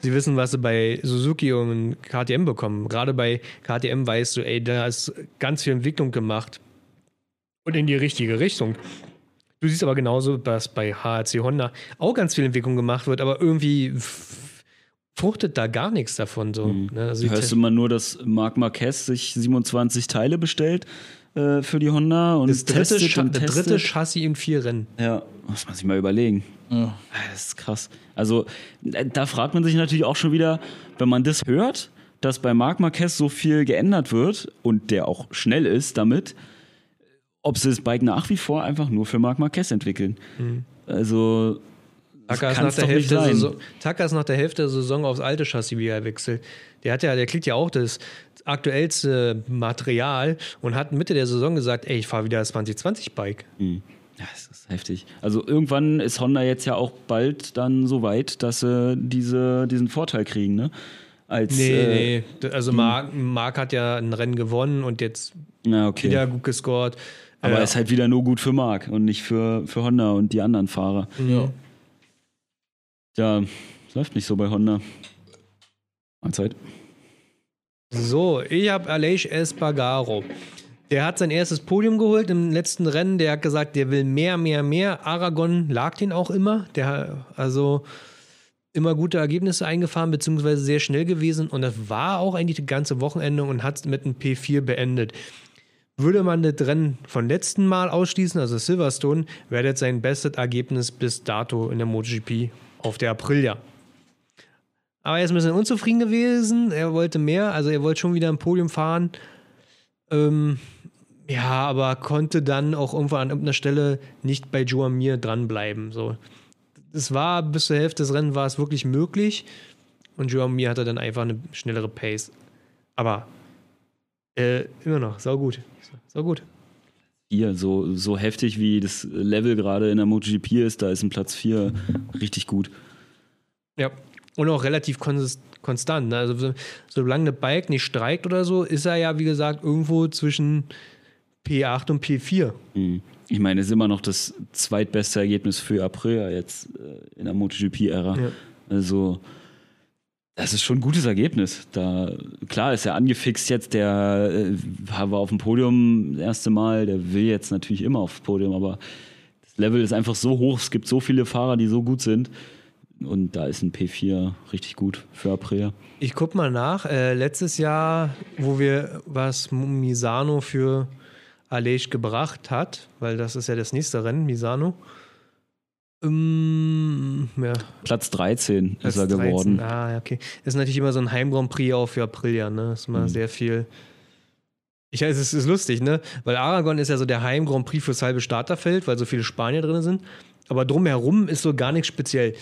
Sie wissen, was sie bei Suzuki und KTM bekommen. Gerade bei KTM weißt du, ey, da ist ganz viel Entwicklung gemacht. Und in die richtige Richtung. Du siehst aber genauso, dass bei HRC Honda auch ganz viel Entwicklung gemacht wird, aber irgendwie fruchtet da gar nichts davon. So, mhm.
ne? also Hörst du mal nur, dass Marc Marquez sich 27 Teile bestellt äh, für die Honda und
das dritte, testet und testet. dritte Chassis in vier Rennen.
Ja, muss man sich mal überlegen. Ja. Ah, das ist krass. Also äh, da fragt man sich natürlich auch schon wieder, wenn man das hört, dass bei Marc Marquez so viel geändert wird und der auch schnell ist damit, ob sie das Bike nach wie vor einfach nur für Marc Marquez entwickeln. Mhm. Also
Tucker ist, nach der Hälfte Saison, Tucker ist nach der Hälfte der Saison aufs alte Chassis wieder wechselt. Der hat ja, der kriegt ja auch das aktuellste Material und hat Mitte der Saison gesagt, ey, ich fahre wieder das 2020-Bike.
Mhm. Ja, das ist heftig. Also irgendwann ist Honda jetzt ja auch bald dann so weit, dass sie diese, diesen Vorteil kriegen, ne?
Als, nee, äh, nee. Also Marc, Marc hat ja ein Rennen gewonnen und jetzt
na, okay.
wieder gut gescored.
Aber ja. ist halt wieder nur gut für Marc und nicht für, für Honda und die anderen Fahrer.
Ja.
Ja, läuft nicht so bei Honda. Mahlzeit.
So, ich habe Aleix Espargaro. Der hat sein erstes Podium geholt im letzten Rennen. Der hat gesagt, der will mehr, mehr, mehr. Aragon lag den auch immer. Der also immer gute Ergebnisse eingefahren, beziehungsweise sehr schnell gewesen. Und das war auch eigentlich das ganze Wochenende und hat es mit einem P4 beendet. Würde man das Rennen von letzten Mal ausschließen, also Silverstone, wäre das sein bestes Ergebnis bis dato in der MotoGP auf der Aprilia. Aber er ist ein bisschen unzufrieden gewesen. Er wollte mehr, also er wollte schon wieder ein Podium fahren. Ähm, ja, aber konnte dann auch irgendwann an irgendeiner Stelle nicht bei Joamir dranbleiben. So. Es war bis zur Hälfte des Rennens war es wirklich möglich. Und Joamir hatte dann einfach eine schnellere Pace. Aber äh, immer noch, sau gut. Sau gut.
Hier, so, so heftig wie das Level gerade in der MotoGP ist, da ist ein Platz 4 richtig gut.
Ja, und auch relativ konstant. Ne? Also, solange eine Bike nicht streikt oder so, ist er ja, wie gesagt, irgendwo zwischen P8 und P4.
Mhm. Ich meine, es ist immer noch das zweitbeste Ergebnis für Aprilia jetzt äh, in der MotoGP-Ära. Ja. Also, das ist schon ein gutes Ergebnis. Da, klar ist er angefixt jetzt, der äh, war auf dem Podium das erste Mal, der will jetzt natürlich immer aufs Podium, aber das Level ist einfach so hoch, es gibt so viele Fahrer, die so gut sind. Und da ist ein P4 richtig gut für Aprilia.
Ich guck mal nach. Äh, letztes Jahr, wo wir was Misano für Alej gebracht hat, weil das ist ja das nächste Rennen, Misano. Ähm, ja,
Platz 13
Platz
ist er
13.
geworden.
Ah, okay. Ist natürlich immer so ein Heim-Grand Prix auch für Aprilia, ne? Das ist immer
Mhm.
sehr viel. Ich weiß, es ist lustig, ne? Weil Aragon ist ja so der Heim-Grand Prix fürs halbe Starterfeld, weil so viele Spanier drin sind. Aber drumherum ist so gar nichts speziell.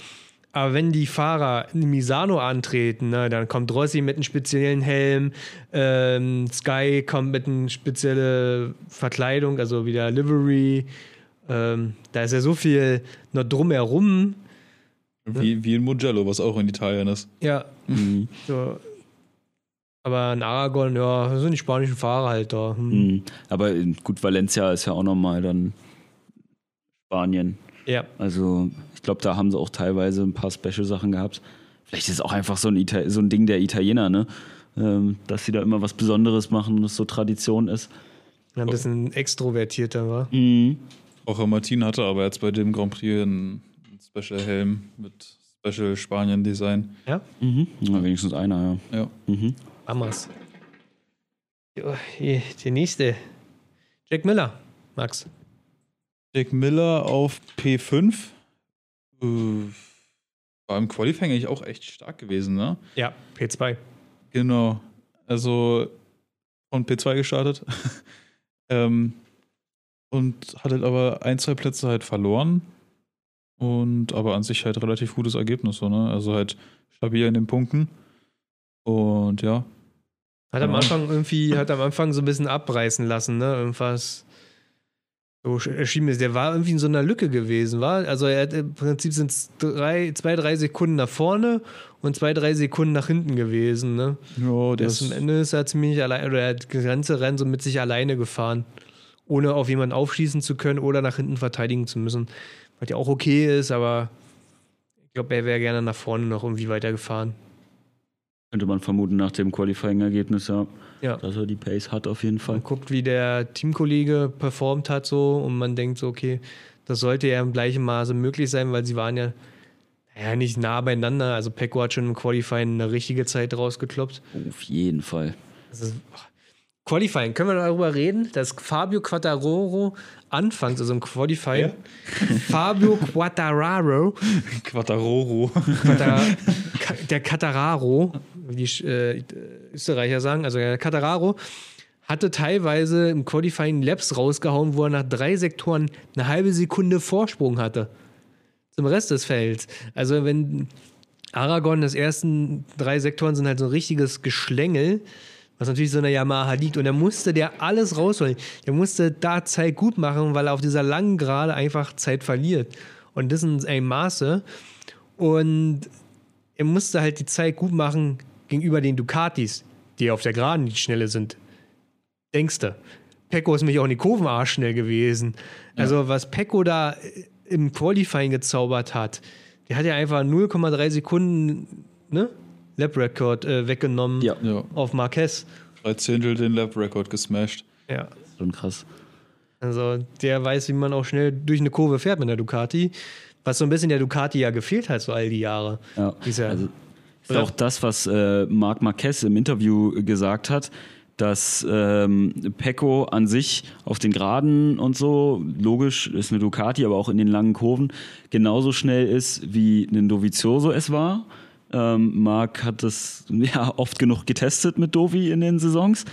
Aber wenn die Fahrer in Misano antreten, ne, dann kommt Rossi mit einem speziellen Helm, ähm, Sky kommt mit einer speziellen Verkleidung, also wieder Livery. Ähm, da ist ja so viel noch drumherum.
Wie, wie in Mugello, was auch in Italien ist.
Ja,
Mhm.
so. Aber in Aragon, ja, das sind die spanischen Fahrer halt da. Hm.
Mhm. Aber gut, Valencia ist ja auch nochmal dann Spanien.
Ja,
Also ich glaube, da haben sie auch teilweise ein paar Special-Sachen gehabt. Vielleicht ist es auch einfach so ein, Ita so ein Ding der Italiener, ne? Ähm, dass sie da immer was Besonderes machen und es so Tradition ist.
ein bisschen extrovertierter war.
Mhm.
Auch Martin hatte aber jetzt bei dem Grand Prix einen Special-Helm mit Special Spanien-Design.
Ja,
Mhm. Na, wenigstens einer,
Ja.
ja. Mhm.
Amas. Jo, der nächste. Jack Miller, Max.
Jack Miller auf P5. Äh, war im Qualifying eigentlich auch echt stark gewesen, ne?
Ja, P2.
Genau. Also von P2 gestartet. ähm, und hat halt aber ein, zwei Plätze halt verloren. Und aber an sich halt relativ gutes Ergebnis, so, ne? Also halt stabil in den Punkten. Und ja.
Hat am
Genau.
Anfang irgendwie, hat am Anfang so ein bisschen abreißen lassen, ne? Irgendwas. So erschien mir, der war irgendwie in so einer Lücke gewesen, war? Also er hat im Prinzip sind es drei, zwei, drei Sekunden nach vorne und zwei, drei Sekunden nach hinten gewesen, ne?
Ja,
Der ist am Ende ist er ziemlich allein, oder er hat das ganze Rennen so mit sich alleine gefahren, ohne auf jemanden aufschießen zu können oder nach hinten verteidigen zu müssen. Was ja auch okay ist, aber ich glaube, er wäre gerne nach vorne noch irgendwie weitergefahren.
Könnte man vermuten nach dem Qualifying-Ergebnis, ja,
Ja.
dass er die Pace hat auf jeden Fall.
Man guckt, wie der Teamkollege performt hat, so und man denkt so, okay, das sollte ja im gleichen Maße möglich sein, weil sie waren ja, ja nicht nah beieinander. Also Pecco hat schon im Qualifying eine richtige Zeit rausgekloppt.
Auf jeden Fall.
Ist, Qualifying, können wir darüber reden, dass Fabio Quattararo anfangs, also im Qualifying, Fabio Quattararo,
Quattaroro.
Quattara, Ka- der Quattararo, wie die äh, Österreicher sagen, also der Quattararo, hatte teilweise im Qualifying Laps rausgehauen, wo er nach drei Sektoren eine halbe Sekunde Vorsprung hatte zum Rest des Felds. Also wenn Aragon, das ersten drei Sektoren sind halt so ein richtiges Geschlängel, was natürlich so einer Yamaha liegt. Und da musste der alles rausholen. Der musste da Zeit gut machen, weil er auf dieser langen Gerade einfach Zeit verliert. Und das in einem Maße. Und er musste halt die Zeit gut machen gegenüber den Ducatis, die auf der Geraden die Schnelle sind. Denkste. Pecco ist nämlich auch in die Kurven schnell gewesen. Also, was Pecco da äh, im Qualifying gezaubert hat, der hat ja einfach 0,3 Sekunden ne? Lap-Record äh, weggenommen
Ja.
ja.
auf Marquez.
Drei Zehntel den Lap-Record gesmashed.
Ja.
Schon krass.
Also, der weiß, wie man auch schnell durch eine Kurve fährt mit der Ducati. Was so ein bisschen der Ducati ja gefehlt hat, so all die Jahre.
Ja.
Ja-
Also, ist auch das, was äh, Marc Marquez im Interview gesagt hat, dass ähm, Pecco an sich auf den Geraden und so, logisch, ist eine Ducati, aber auch in den langen Kurven genauso schnell ist, wie ein Dovizioso es war. Ähm, Marc hat das ja oft genug getestet mit Dovi in den Saisons.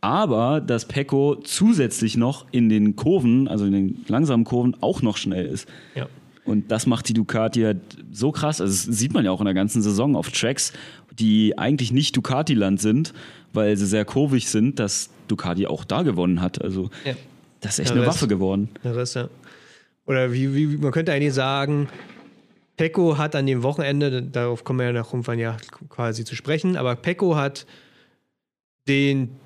Aber dass Pecco zusätzlich noch in den Kurven, also in den langsamen Kurven, auch noch schnell ist.
Ja.
Und das macht die Ducati halt so krass. Also das sieht man ja auch in der ganzen Saison auf Tracks, die eigentlich nicht Ducati-Land sind, weil sie sehr kurvig sind, dass Ducati auch da gewonnen hat. Also
ja.
das ist echt
Ja,
eine Waffe geworden.
Der Rest, ja. Oder wie, wie, man könnte eigentlich sagen, Pecco hat an dem Wochenende, darauf kommen wir ja nach irgendwann ja quasi zu sprechen, aber Pecco hat den,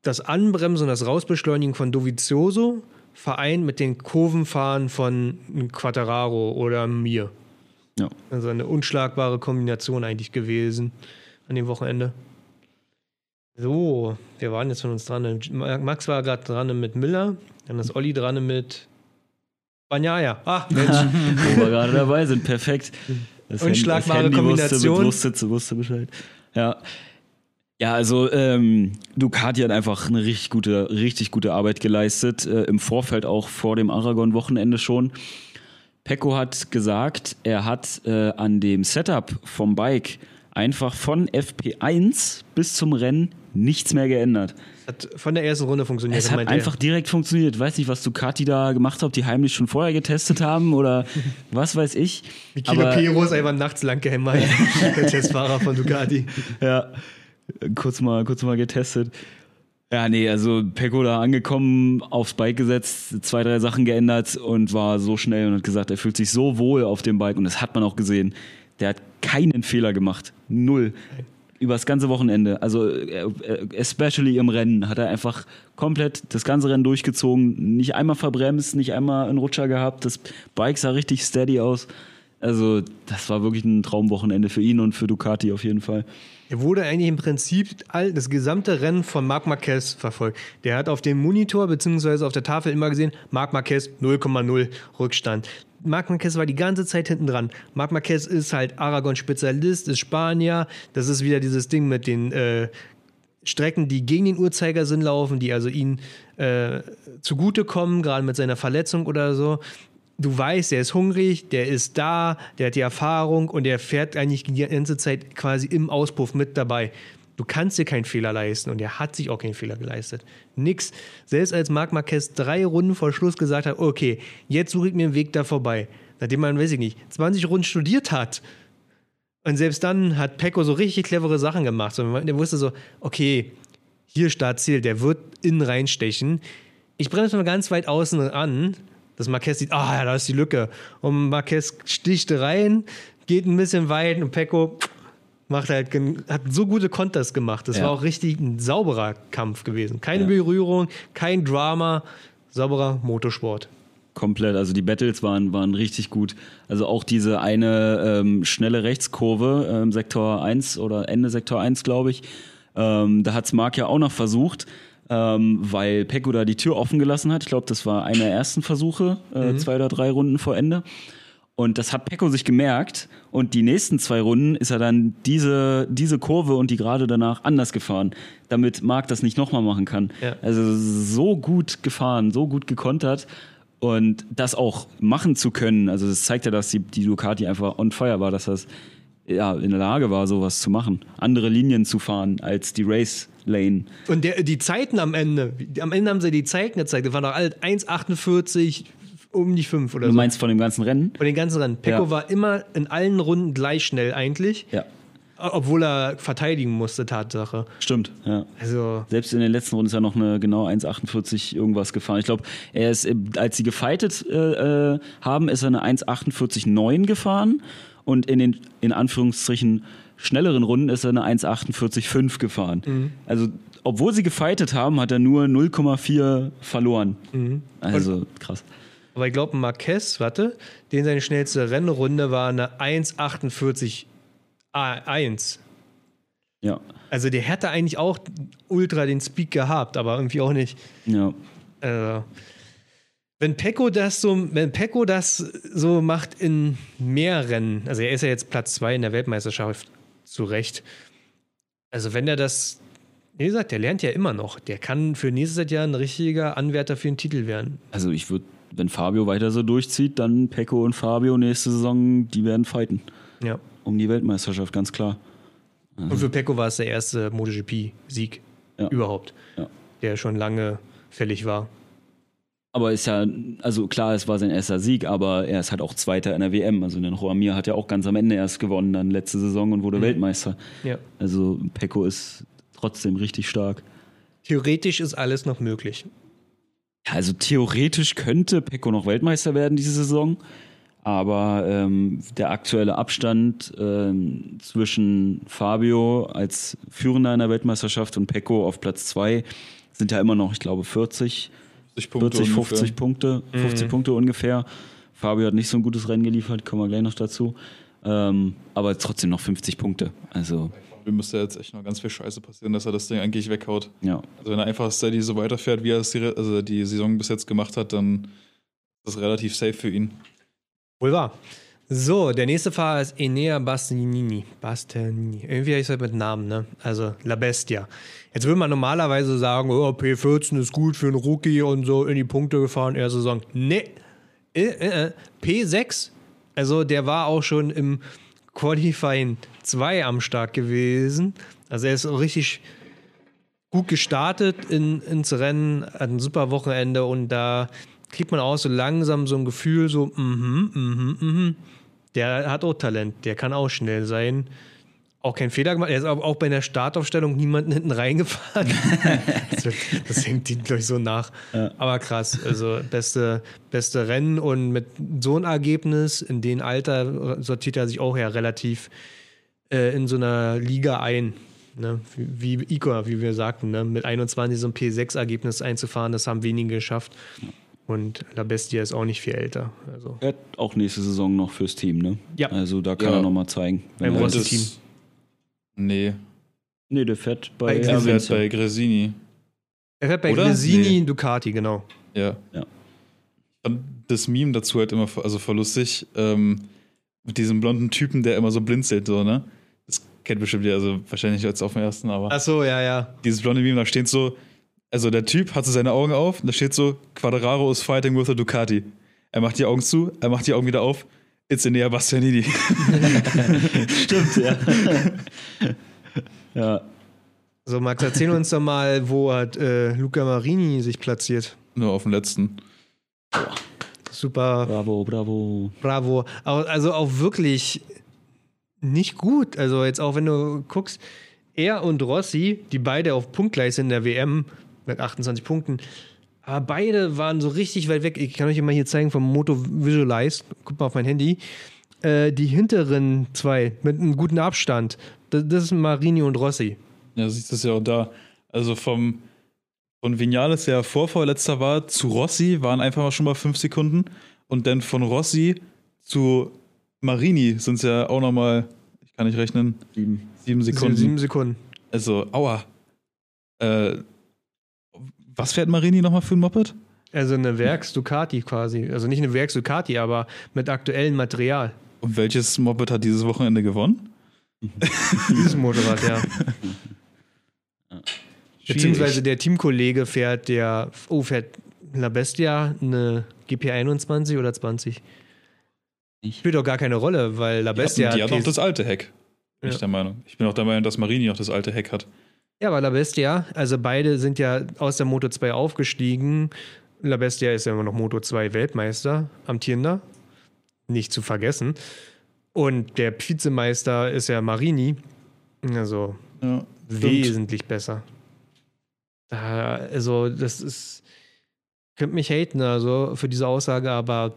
das Anbremsen und das Rausbeschleunigen von Dovizioso vereint mit den Kurvenfahren von Quattararo oder mir.
Ja.
Also eine unschlagbare Kombination eigentlich gewesen an dem Wochenende. So, wir waren jetzt von uns dran. Max war gerade dran mit Miller, dann ist Olli dran mit Banyaya. Ah, Mensch.
Wo wir gerade dabei sind, perfekt. Das
Unschlagbare
Handy
Kombination.
Wusste, wusste, wusste Bescheid. Ja. Ja, also ähm, Ducati hat einfach eine richtig gute, richtig gute Arbeit geleistet. Äh, Im Vorfeld auch vor dem Aragon-Wochenende schon. Pecco hat gesagt, er hat äh, an dem Setup vom Bike einfach von FP1 bis zum Rennen nichts mehr geändert.
Hat von der ersten Runde funktioniert.
Es hat einfach direkt funktioniert. Weiß nicht, was Ducati da gemacht hat, die heimlich schon vorher getestet haben oder was weiß ich.
Kilo
Aber-
Pero ist einfach nachts lang gehämmert. der Testfahrer von Ducati.
Ja, kurz mal, kurz mal getestet. Ja, nee, also Pecco da angekommen, aufs Bike gesetzt, zwei, drei Sachen geändert und war so schnell und hat gesagt, er fühlt sich so wohl auf dem Bike und das hat man auch gesehen. Der hat keinen Fehler gemacht. Null. Über das ganze Wochenende. Also, äh, äh, especially im Rennen, hat er einfach komplett das ganze Rennen durchgezogen. Nicht einmal verbremst, nicht einmal einen Rutscher gehabt. Das Bike sah richtig steady aus. Also, das war wirklich ein Traumwochenende für ihn und für Ducati auf jeden Fall.
Er wurde eigentlich im Prinzip all, das gesamte Rennen von Marc Marquez verfolgt. Der hat auf dem Monitor bzw. auf der Tafel immer gesehen, Marc Marquez 0,0 Rückstand. Marc Marquez war die ganze Zeit hinten dran. Marc Marquez ist halt Aragon-Spezialist, ist Spanier. Das ist wieder dieses Ding mit den äh, Strecken, die gegen den Uhrzeigersinn laufen, die also ihn äh, zugutekommen, gerade mit seiner Verletzung oder so. Du weißt, der ist hungrig, der ist da, der hat die Erfahrung und der fährt eigentlich die ganze Zeit quasi im Auspuff mit dabei. Du kannst dir keinen Fehler leisten und er hat sich auch keinen Fehler geleistet. Nix. Selbst als Marc Marquez drei Runden vor Schluss gesagt hat, okay, jetzt suche ich mir einen Weg da vorbei. Nachdem man, weiß ich nicht, 20 Runden studiert hat, und selbst dann hat Pecco so richtig clevere Sachen gemacht. So, der wusste so, okay, hier Startziel, der wird innen reinstechen. Ich bremse mal ganz weit außen an, dass Marquez sieht, ah, ja, da ist die Lücke. Und Marquez sticht rein, geht ein bisschen weit und Pecco macht halt, hat so gute Konters gemacht. Das
Ja.
war auch richtig ein sauberer Kampf gewesen. Keine
Ja.
Berührung, kein Drama, sauberer Motorsport.
Komplett, also die Battles waren, waren richtig gut. Also auch diese eine ähm, schnelle Rechtskurve, ähm, Sektor 1 oder Ende Sektor 1, glaube ich. Ähm, da hat es Marc ja auch noch versucht, ähm, weil Pecco da die Tür offen gelassen hat. Ich glaube, das war einer der ersten Versuche, äh, zwei oder drei Runden vor Ende. Und das hat Pecco sich gemerkt. Und die nächsten zwei Runden ist er dann diese, diese Kurve und die gerade danach anders gefahren, damit Marc das nicht nochmal machen kann.
Ja.
Also so gut gefahren, so gut gekontert. Und das auch machen zu können, also das zeigt ja, dass die, die Ducati einfach on fire war, dass das ja, in der Lage war, sowas zu machen. Andere Linien zu fahren als die Race Lane.
Und der, die Zeiten am Ende, am Ende haben sie die Zeiten gezeigt. Das waren doch alle 1,48, um die 5 oder
Du
so.
meinst von dem ganzen Rennen?
Von den ganzen Rennen. Pecco
Ja.
war immer in allen Runden gleich schnell eigentlich,
Ja,
obwohl er verteidigen musste, Tatsache.
stimmt. Ja.
Also,
Selbst in den letzten Runden ist er noch eine genau 1,48 irgendwas gefahren. Ich glaube, er ist, als sie gefightet äh, äh, haben, ist er eine 1,48,9 gefahren und in den, in Anführungsstrichen, schnelleren Runden ist er eine 1,48,5 gefahren. Also, obwohl sie gefightet haben, hat er nur 0,4 verloren. Also, krass.
Aber ich glaube, Marquez, warte, den seine schnellste Rennrunde war eine 1,48,1.
Ja,
Also, der hätte eigentlich auch ultra den Speed gehabt, aber irgendwie auch nicht.
ja.
Also, wenn Pecco das so, wenn Pecco das so macht in mehr Rennen, also er ist ja jetzt Platz 2 in der Weltmeisterschaft, zu Recht. Also wenn er das, wie gesagt, der lernt ja immer noch. Der kann für nächstes Jahr ein richtiger Anwärter für den Titel werden.
Also, ich würde, wenn Fabio weiter so durchzieht, dann Pecco und Fabio nächste Saison, die werden fighten.
Ja.
Um die Weltmeisterschaft, ganz klar.
Und für Pecco war es der erste MotoGP-Sieg
Ja.
überhaupt,
Ja.
der schon lange fällig war.
Aber ist ja, also klar, es war sein erster Sieg, aber er ist halt auch Zweiter in der WM. Also den Joamir hat ja auch ganz am Ende erst gewonnen, dann letzte Saison und wurde Weltmeister.
Ja.
Also Pecco ist trotzdem richtig stark.
Theoretisch ist alles noch möglich.
Ja, also theoretisch könnte Pecco noch Weltmeister werden diese Saison, aber ähm, der aktuelle Abstand ähm, zwischen Fabio als Führender in der Weltmeisterschaft und Pecco auf Platz zwei sind ja immer noch, ich glaube, 40,
40 Punkte
40,
ungefähr.
50 Punkte, 50 Punkte ungefähr. Fabio hat nicht so ein gutes Rennen geliefert, kommen wir gleich noch dazu. Ähm, aber trotzdem noch 50 Punkte. Also,
Mir müsste jetzt echt noch ganz viel Scheiße passieren, dass er das Ding eigentlich weghaut.
ja.
Also wenn er einfach steady so weiterfährt, wie er es die, also die Saison bis jetzt gemacht hat, dann ist das relativ safe für ihn.
Wohl wahr. So, der nächste Fahrer ist Enea Bastianini. Bastianini. Irgendwie heißt er mit Namen, ne? Also La Bestia. Jetzt würde man normalerweise sagen, oh, P14 ist gut für einen Rookie und so in die Punkte gefahren, erste Saison. Nee, Äh, äh, äh, P6. Also der war auch schon im Qualifying 2 am Start gewesen. Also er ist auch richtig gut gestartet in, ins Rennen, hat ein super Wochenende und da kriegt man auch so langsam so ein Gefühl, so, mhm, mhm, mhm. Der hat auch Talent, der kann auch schnell sein. Auch kein Fehler gemacht. Er ist auch bei der Startaufstellung niemanden hinten reingefahren. das, wird, das hängt ihm, glaube ich, so nach. Ja. Aber krass. Also beste, beste Rennen und mit so einem Ergebnis in dem Alter sortiert er sich auch ja relativ äh, in so einer Liga ein. Ne? Wie, wie Igor, wie wir sagten, ne? mit 21 so ein P6-Ergebnis einzufahren, das haben wenige geschafft. Und La Bestia ist auch nicht viel älter. Also.
Er hat auch nächste Saison noch fürs Team, ne?
Ja.
Also da kann
Ja.
er nochmal zeigen.
Beim
er-
Rossi Team.
Nee,
Nee, der fährt bei,
Bei
er
Gresini.
fährt bei Gresini.
Er fährt bei
Oder?
Gresini
Nee.
Ducati, genau.
Ja.
Ja.
Ich fand das Meme dazu halt immer also voll lustig. Ähm, mit diesem blonden Typen, der immer so blinzelt, so, ne? Kennt bestimmt ihr, also wahrscheinlich jetzt auf dem ersten, aber
Ach so, ja, ja.
dieses blonde Meme, da steht so, also der Typ hat so seine Augen auf, und da steht so, Quadraro is fighting with a Ducati. Er macht die Augen zu, er macht die Augen wieder auf. It's Enea Bastianini.
Stimmt, ja. ja.
So, Max, erzähl uns doch mal, wo hat äh, Luca Marini sich platziert?
Nur auf dem letzten.
Super,
Bravo, bravo.
bravo. Also auch wirklich nicht gut. Also jetzt auch, wenn du guckst, er und Rossi, die beide auf Punktgleich sind in der WM mit 28 Punkten, aber beide waren so richtig weit weg. Ich kann euch mal hier zeigen vom Moto Visualize. Guckt mal auf mein Handy. Äh, die hinteren zwei mit einem guten Abstand. Das, das ist Marini und Rossi.
Ja, siehst du es ja auch da. Also vom von Vinales, der vorvorletzter war, zu Rossi waren einfach mal schon mal fünf Sekunden. Und dann von Rossi zu Marini sind es ja auch nochmal, ich kann nicht rechnen,
Sieben.
sieben Sekunden.
Sieben Sekunden.
Also, aua. Äh, was fährt Marini nochmal für ein Moped?
Also eine Werks-Ducati quasi. Also nicht eine Werks-Ducati, aber mit aktuellem Material.
Und welches Moped hat dieses Wochenende gewonnen?
Dieses Motorrad, ja. Beziehungsweise der Teamkollege fährt der, oh, fährt La Bestia eine GP21 oder 20?
Ich.
Spielt doch gar keine Rolle, weil La Bestia
die hat noch
PS
das alte Heck. Bin
Ja.
ich der Meinung. Ich bin auch der Meinung, dass Marini auch das alte Heck hat.
Ja, aber La Bestia, also beide sind ja aus der Moto 2 aufgestiegen. La Bestia ist ja immer noch Moto 2 Weltmeister, amtierender. Nicht zu vergessen. Und der Vizemeister ist ja Marini. Also
Ja,
wesentlich besser. Da, also, das ist. Könnt mich haten, also für diese Aussage, aber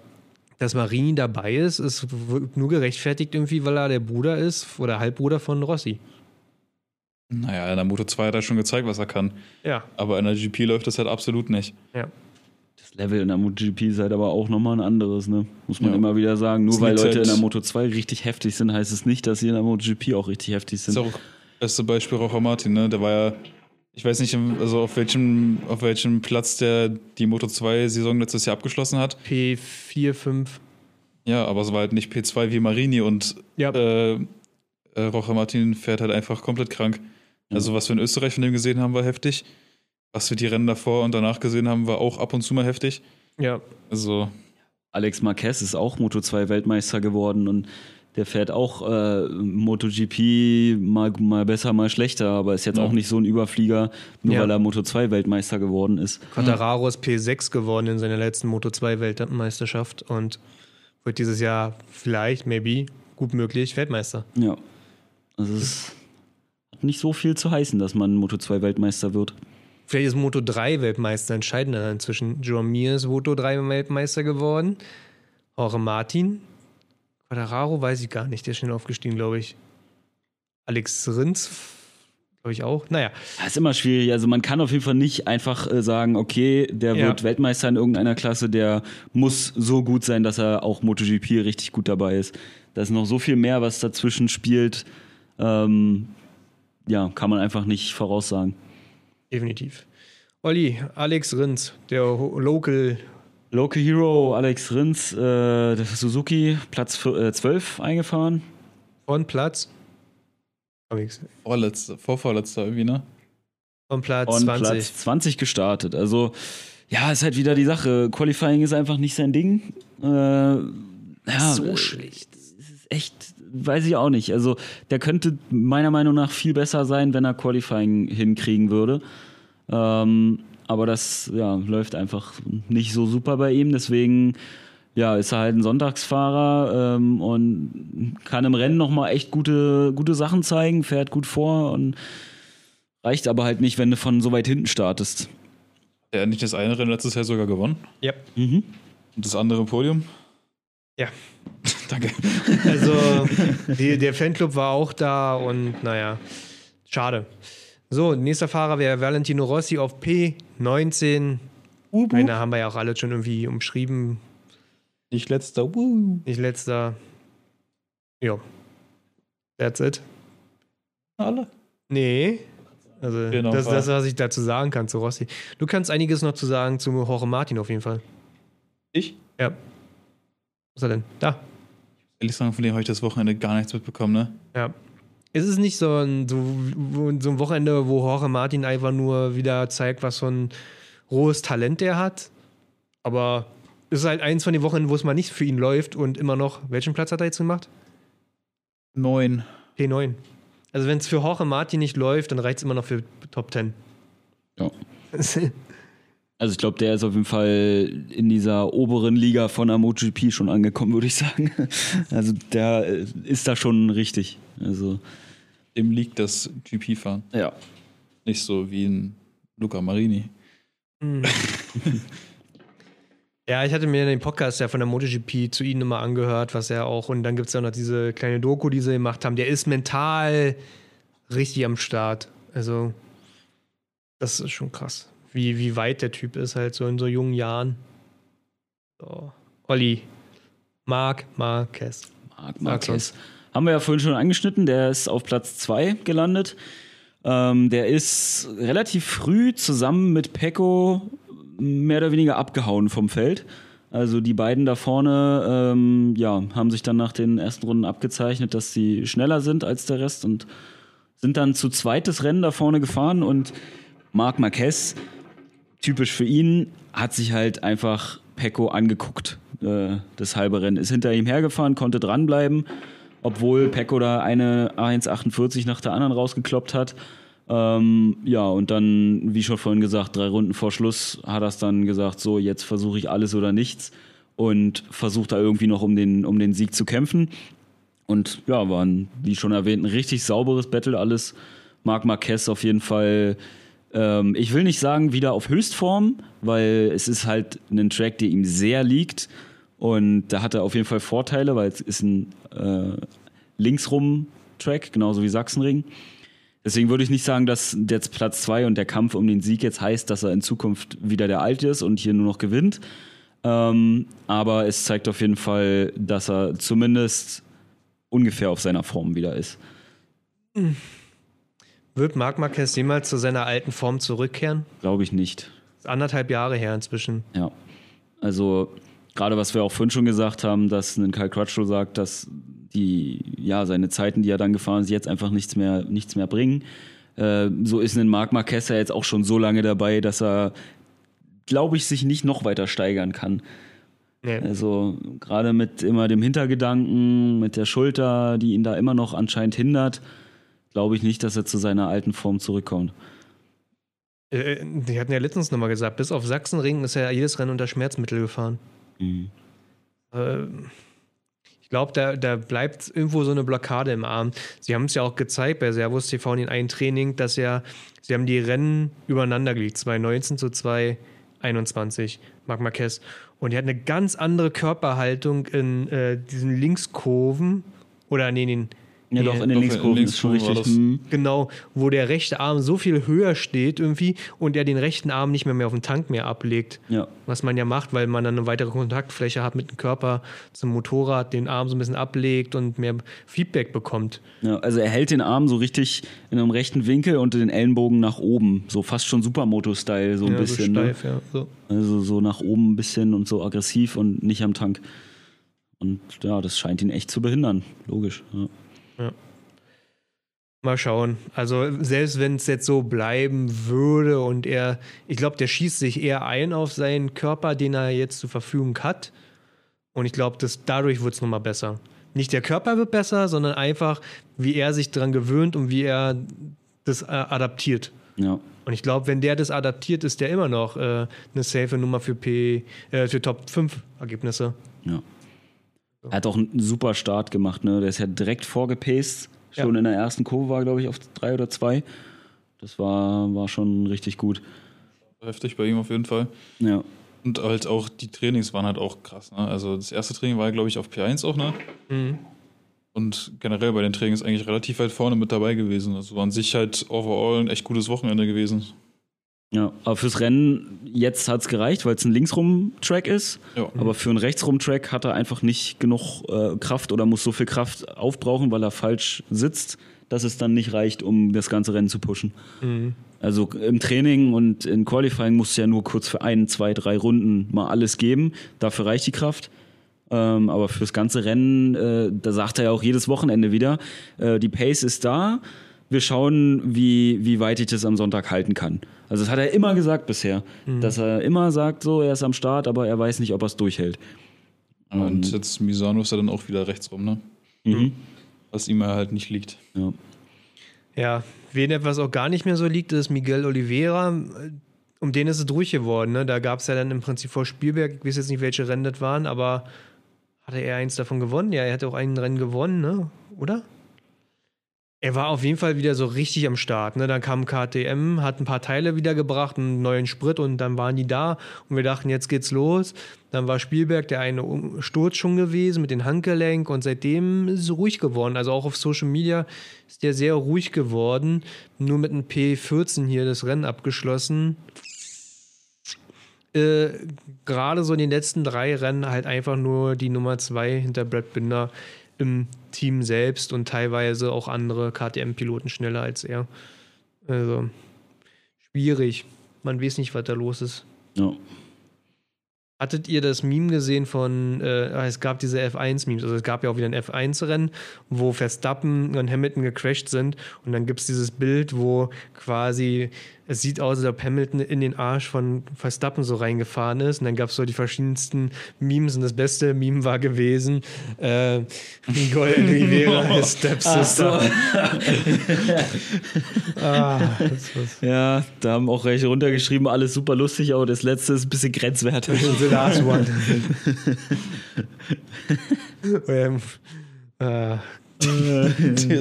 dass Marini dabei ist, ist nur gerechtfertigt irgendwie, weil er der Bruder ist oder Halbbruder von Rossi.
Naja, in der Moto 2 hat er schon gezeigt, was er kann.
Ja,
Aber in der GP läuft das halt absolut nicht.
ja.
Das Level in der MotoGP ist halt aber auch nochmal ein anderes, ne? Muss man
Ja.
immer wieder sagen. Nur
Es
weil Leute
halt-
in der Moto 2 richtig heftig sind, heißt es nicht, dass sie in der MotoGP auch richtig heftig
Das ist
sind.
auch das beste Beispiel Rocher Martin, ne? Der war ja, ich weiß nicht, also auf welchem, auf welchem Platz der die Moto 2-Saison letztes Jahr abgeschlossen hat.
P4, 5.
Ja, aber es war halt nicht P2 wie Marini und
Ja.
äh, äh, Rocher Martin fährt halt einfach komplett krank.
Ja.
Also, was wir in Österreich von dem gesehen haben, war heftig. Was wir die Rennen davor und danach gesehen haben, war auch ab und zu mal heftig.
Ja,
Also,
Alex Marquez ist auch Moto 2 Weltmeister geworden und der fährt auch äh, MotoGP mal, mal besser, mal schlechter, aber ist jetzt
Ja.
auch nicht so ein Überflieger, nur
Ja.
weil er Moto 2 Weltmeister geworden ist.
Quattararo ist P6 geworden in seiner letzten Moto 2 Weltmeisterschaft und wird dieses Jahr vielleicht, maybe, gut möglich Weltmeister.
Ja. Also es hat nicht so viel zu heißen, dass man Moto 2 Weltmeister wird.
Vielleicht ist Moto 3 Weltmeister entscheidender inzwischen. Joan Mir ist Moto 3 Weltmeister geworden. Jorge Martin. Quadraro weiß ich gar nicht, der ist schnell aufgestiegen, glaube ich. Alex Rins, glaube ich auch. Naja,
Das ist immer schwierig. Also man kann auf jeden Fall nicht einfach äh, sagen, okay, der
Ja.
wird Weltmeister in irgendeiner Klasse, der muss so gut sein, dass er auch MotoGP richtig gut dabei ist. Da ist noch so viel mehr, was dazwischen spielt. Ähm, ja, kann man einfach nicht voraussagen.
definitiv. Olli, Alex Rins, der Local.
Local Hero Alex Rins, äh, der Suzuki, Platz vier- äh, 12 eingefahren.
Von Platz.
Vorletzter, vorvorletzter irgendwie, ne?
Von Platz
Und
20.
Platz 20 gestartet. Also ja, ist halt wieder die Sache. Qualifying ist einfach nicht sein Ding. Äh, ja,
so
äh,
schlecht.
ist echt, weiß ich auch nicht. Also der könnte meiner Meinung nach viel besser sein, wenn er Qualifying hinkriegen würde. Ähm, aber das ja, läuft einfach nicht so super bei ihm. Deswegen ja, ist er halt ein Sonntagsfahrer ähm, und kann im Rennen nochmal echt gute, gute Sachen zeigen, fährt gut vor und reicht aber halt nicht, wenn du von so weit hinten startest.
Der hat nicht das eine Rennen letztes Jahr sogar gewonnen.
Ja.
Mhm.
Und das andere Podium.
Ja.
Danke.
Also, die, der Fanclub war auch da und naja, schade. So, nächster Fahrer wäre Valentino Rossi auf P19. Eine haben wir ja auch alle schon irgendwie umschrieben.
Nicht letzter. Woo.
Nicht letzter. Ja. That's it.
Alle.
Nee. Also,
Genau,
das ist das, was ich dazu sagen kann zu Rossi. Du kannst einiges noch zu sagen zu Jorge Martin auf jeden Fall.
Ich?
Ja. Was ist er denn? Da.
Ehrlich sagen, von dem habe ich das Wochenende gar nichts mitbekommen, ne?
Ja. Ist es nicht so ein, so, so ein Wochenende, wo Jorge Martin einfach nur wieder zeigt, was für ein rohes Talent der hat? Aber es ist halt eins von den Wochenenden, wo es mal nicht für ihn läuft und immer noch. Welchen Platz hat er jetzt gemacht?
Neun.
P9. Also, wenn es für Jorge Martin nicht läuft, dann reicht es immer noch für Top 10.
Ja. Also ich glaube, der ist auf jeden Fall in dieser oberen Liga von MotoGP schon angekommen, würde ich sagen. Also der äh, ist da schon richtig. Also
Dem liegt das GP-Fahren.
ja.
Nicht so wie ein Luca Marini.
Hm. Ja, ich hatte mir den Podcast ja von der MotoGP zu ihnen immer angehört, was er auch, und dann gibt es ja noch diese kleine Doku, die sie gemacht haben. Der ist mental richtig am Start. Also, das ist schon krass, wie, wie weit der Typ ist, halt so in so jungen Jahren. So. Olli, Marc Marquez.
Marc
Sag's
Marquez. Haben wir ja vorhin schon angeschnitten, der ist auf Platz 2 gelandet. Ähm, der ist relativ früh zusammen mit Pecco mehr oder weniger abgehauen vom Feld. Also die beiden da vorne ähm, ja, haben sich dann nach den ersten Runden abgezeichnet, dass sie schneller sind als der Rest und sind dann zu zweites Rennen da vorne gefahren und Marc Marquez, typisch für ihn, hat sich halt einfach Pecco angeguckt. Äh, das halbe Rennen ist hinter ihm hergefahren, konnte dranbleiben, obwohl Pecco da eine 1,48 nach der anderen rausgekloppt hat. Ähm, ja, und dann, wie schon vorhin gesagt, drei Runden vor Schluss hat er es dann gesagt, so, jetzt versuche ich alles oder nichts und versucht da irgendwie noch um den, um den Sieg zu kämpfen. Und ja, war wie schon erwähnt, ein richtig sauberes Battle alles. Marc Marquez auf jeden Fall, ähm, ich will nicht sagen wieder auf Höchstform, weil es ist halt ein Track, der ihm sehr liegt. Und da hat er auf jeden Fall Vorteile, weil es ist ein äh, Linksrum-Track, genauso wie Sachsenring. Deswegen würde ich nicht sagen, dass jetzt Platz zwei und der Kampf um den Sieg jetzt heißt, dass er in Zukunft wieder der Alte ist und hier nur noch gewinnt. Ähm, aber es zeigt auf jeden Fall, dass er zumindest ungefähr auf seiner Form wieder ist.
Wird Marc Marquez jemals zu seiner alten Form zurückkehren?
Glaube ich nicht.
Ist anderthalb Jahre her inzwischen.
Ja. Also, gerade was wir auch vorhin schon gesagt haben, dass ein Kyle Crutchlow sagt, dass die, ja, seine Zeiten, die er dann gefahren ist, jetzt einfach nichts mehr, nichts mehr bringen. Äh, so ist ein Marc Marquez ja jetzt auch schon so lange dabei, dass er, glaube ich, sich nicht noch weiter steigern kann.
Nee.
Also gerade mit immer dem Hintergedanken, mit der Schulter, die ihn da immer noch anscheinend hindert, glaube ich nicht, dass er zu seiner alten Form zurückkommt.
Äh, Die hatten ja letztens nochmal gesagt, bis auf Sachsenring ist er jedes Rennen unter Schmerzmittel gefahren.
Mhm.
Äh, Ich glaube, da, da bleibt irgendwo so eine Blockade im Arm. Sie haben es ja auch gezeigt bei Servus TV in einem Training, dass ja, sie haben die Rennen übereinander gelegt, 2019 zu 2021, Marc Marquez. Und er hat eine ganz andere Körperhaltung in äh, diesen Linkskurven oder in den
Ja,
Nee,
doch, in den Linkskurven ist schon richtig. Mhm.
Genau, wo der rechte Arm so viel höher steht irgendwie und er den rechten Arm nicht mehr, mehr auf den Tank mehr ablegt.
Ja.
Was man ja macht, weil man dann eine weitere Kontaktfläche hat mit dem Körper zum Motorrad, den Arm so ein bisschen ablegt und mehr Feedback bekommt.
ja, also er hält den Arm so richtig in einem rechten Winkel und den Ellenbogen nach oben. So fast schon Supermoto-Style, so ein
ja,
bisschen.
so
ne?
steif, ja. So.
Also so nach oben ein bisschen und so aggressiv und nicht am Tank. Und ja, das scheint ihn echt zu behindern. Logisch. Ja.
Mal schauen. Also selbst wenn es jetzt so bleiben würde und er, ich glaube, der schießt sich eher ein auf seinen Körper, den er jetzt zur Verfügung hat. Und ich glaube, dass dadurch wird es nochmal besser. Nicht der Körper wird besser, sondern einfach, wie er sich daran gewöhnt und wie er das äh, adaptiert.
Ja.
Und ich glaube, wenn der das adaptiert, ist der immer noch äh, eine safe Nummer für P, äh, für Top 5 Ergebnisse.
Ja. Er hat auch einen super Start gemacht, ne? Der ist ja direkt vorgepaced. Schon ja. in der ersten Kurve war, glaube ich, auf drei oder zwei. Das war, war schon richtig gut.
Heftig bei ihm auf jeden Fall.
Ja.
Und halt auch die Trainings waren halt auch krass. Ne? Also das erste Training war, glaube ich, auf P1 auch, ne? Mhm. Und generell bei den Trainings eigentlich relativ weit vorne mit dabei gewesen. Also an sich halt overall ein echt gutes Wochenende gewesen.
Ja, aber fürs Rennen jetzt hat es gereicht, weil es ein Linksrum-Track ist. Ja. Aber für einen Rechtsrum-Track hat er einfach nicht genug äh, Kraft oder muss so viel Kraft aufbrauchen, weil er falsch sitzt, dass es dann nicht reicht, um das ganze Rennen zu pushen. Mhm. Also im Training und in Qualifying musst du ja nur kurz für ein, zwei, drei Runden mal alles geben. Dafür reicht die Kraft. Ähm, aber fürs ganze Rennen, äh, da sagt er ja auch jedes Wochenende wieder, äh, die Pace ist da. Wir schauen, wie, wie weit ich das am Sonntag halten kann. Also das hat er immer gesagt bisher, mhm. dass er immer sagt, so er ist am Start, aber er weiß nicht, ob er es durchhält.
Und, Und jetzt Misano ist er dann auch wieder rechts rum, ne? Mhm. Was ihm halt nicht liegt.
Ja.
Ja, wen etwas auch gar nicht mehr so liegt, ist Miguel Oliveira. Um den ist es ruhig geworden. Ne? Da gab es ja dann im Prinzip vor Spielberg, ich weiß jetzt nicht, welche Rennen das waren, aber hatte er eins davon gewonnen? Ja, er hatte auch einen Rennen gewonnen, ne? oder? Er war auf jeden Fall wieder so richtig am Start. Ne? Dann kam KTM, hat ein paar Teile wiedergebracht, einen neuen Sprit und dann waren die da und wir dachten, jetzt geht's los. Dann war Spielberg der eine Sturz schon gewesen mit dem Handgelenk und seitdem ist es ruhig geworden. Also auch auf Social Media ist der sehr ruhig geworden. Nur mit einem P14 hier das Rennen abgeschlossen. Äh, Gerade so in den letzten drei Rennen halt einfach nur die Nummer zwei hinter Brad Binder im Team selbst und teilweise auch andere KTM-Piloten schneller als er. Also schwierig. Man weiß nicht, was da los ist.
Ja.
Hattet ihr das Meme gesehen von, äh, ah, es gab diese F1-Memes, also es gab ja auch wieder ein F1-Rennen, wo Verstappen und Hamilton gecrashed sind und dann gibt es dieses Bild, wo quasi es sieht aus, als ob Hamilton in den Arsch von Verstappen so reingefahren ist. Und dann gab es so die verschiedensten Memes. Und das beste Meme war gewesen: äh, Miguel Oliveira, his stepsister.
ah, ja, da haben auch welche runtergeschrieben, alles super lustig, aber das letzte ist ein bisschen grenzwertig. The last one.
um, uh,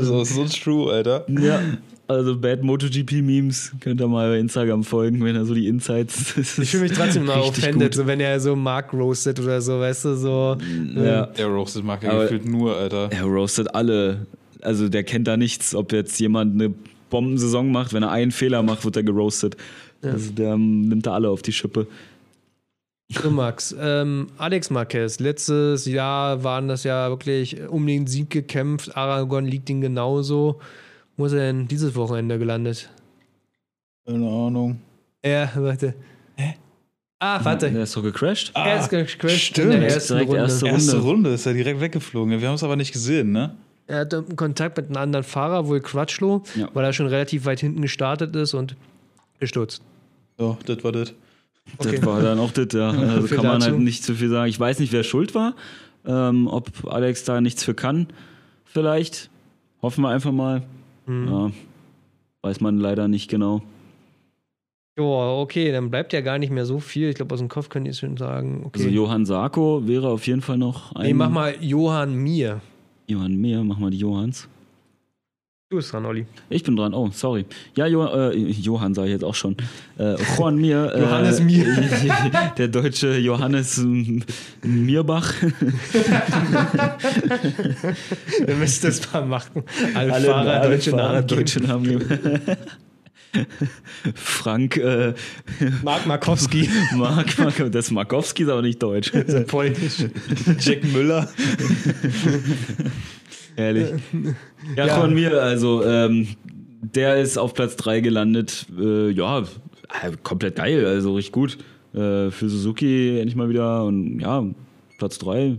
so, so true, Alter.
Ja. Also Bad MotoGP-Memes könnt ihr mal bei Instagram folgen, wenn er so die Insights.
Ich fühle mich trotzdem mal offended, so wenn er so Mark roastet oder so, weißt du, so.
Ja. Er roastet Mark ja gefühlt nur, Alter.
Er roastet alle. Also der kennt da nichts, ob jetzt jemand eine Bombensaison macht, wenn er einen Fehler macht, wird er geroastet. Ja. Also der nimmt da alle auf die Schippe.
So, Max, ähm, Alex Marquez, letztes Jahr waren das ja wirklich um den Sieg gekämpft. Aragon liegt ihm genauso. Wo ist er denn dieses Wochenende gelandet?
Keine Ahnung.
Ja, warte. Hä? Ah, warte.
Der ist so gecrashed?
Ah, er ist gecrashed
stimmt. in der ersten Runde. Erste Runde. erste Runde ist er direkt weggeflogen. Wir haben es aber nicht gesehen, ne?
Er hatte Kontakt mit einem anderen Fahrer, wohl Crutchlow, ja. weil er schon relativ weit hinten gestartet ist und gestürzt.
Ja, das war das.
Okay. Das war dann auch das, ja. Also kann man halt nicht zu viel sagen. Ich weiß nicht, wer schuld war. Ähm, ob Alex da nichts für kann, vielleicht. Hoffen wir einfach mal. Mhm. Ja, weiß man leider nicht genau.
Ja, okay, dann bleibt ja gar nicht mehr so viel. Ich glaube, aus dem Kopf könnte ich schon sagen. Okay.
Also Johann Sarko wäre auf jeden Fall noch
ein. Nee, mach mal Johann Mir.
Johann Mir, mach mal die Johanns.
Du bist dran, Olli.
Ich bin dran, oh, sorry. Ja, jo äh, Johann sage ich jetzt auch schon. Äh, Juan Mir.
Äh, Johannes Mir.
der deutsche Johannes Mirbach.
Wir müssen das mal machen.
Alle, alle Fahrer, alle deutsche Fahrer, Namen. Deutsche Namen Frank. Äh,
Mark Markowski.
Mark, Mark, das Markowski ist aber nicht deutsch. Das ist
polnisch.
Jack Müller.
Ehrlich. Ja, ja. von mir, also ähm, der ist auf Platz 3 gelandet. Äh, ja, äh, komplett geil, also richtig gut. Äh, für Suzuki endlich mal wieder und ja, Platz 3. Äh,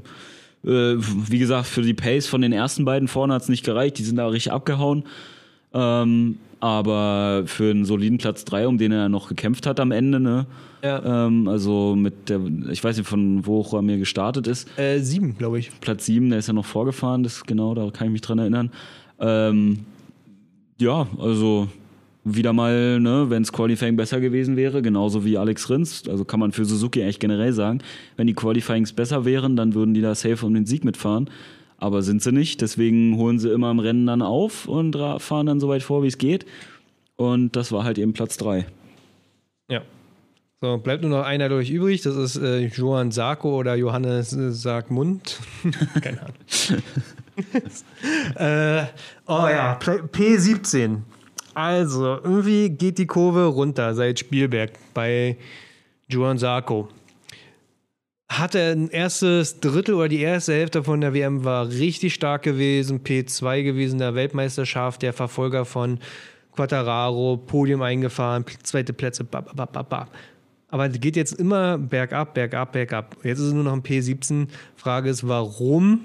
wie gesagt, für die Pace von den ersten beiden vorne hat es nicht gereicht, die sind da richtig abgehauen. Ähm, aber für einen soliden Platz 3, um den er noch gekämpft hat am Ende, ne?
Ja.
Ähm, also mit der, ich weiß nicht, von wo er mir gestartet ist.
Äh, sieben, glaube ich.
Platz 7, der ist ja noch vorgefahren, das genau, da kann ich mich dran erinnern. Ähm, ja, also wieder mal, ne, wenn es Qualifying besser gewesen wäre, genauso wie Alex Rins, also kann man für Suzuki eigentlich generell sagen, wenn die Qualifyings besser wären, dann würden die da safe um den Sieg mitfahren. Aber sind sie nicht, deswegen holen sie immer im Rennen dann auf und fahren dann so weit vor, wie es geht. Und das war halt eben Platz 3.
Ja. So, bleibt nur noch einer durch übrig. Das ist äh, Johann Sarko oder Johannes äh, Sargmund. Keine Ahnung. äh, oh ja, P- P17. Also, irgendwie geht die Kurve runter seit Spielberg bei Johann Sarko. Hatte ein erstes Drittel oder die erste Hälfte von der WM war richtig stark gewesen. P2 gewesen der Weltmeisterschaft, der Verfolger von Quattararo, Podium eingefahren, zweite Plätze, ba, ba, ba, ba, ba. Aber geht jetzt immer bergab, bergab, bergab. Jetzt ist es nur noch ein P17. Frage ist, warum?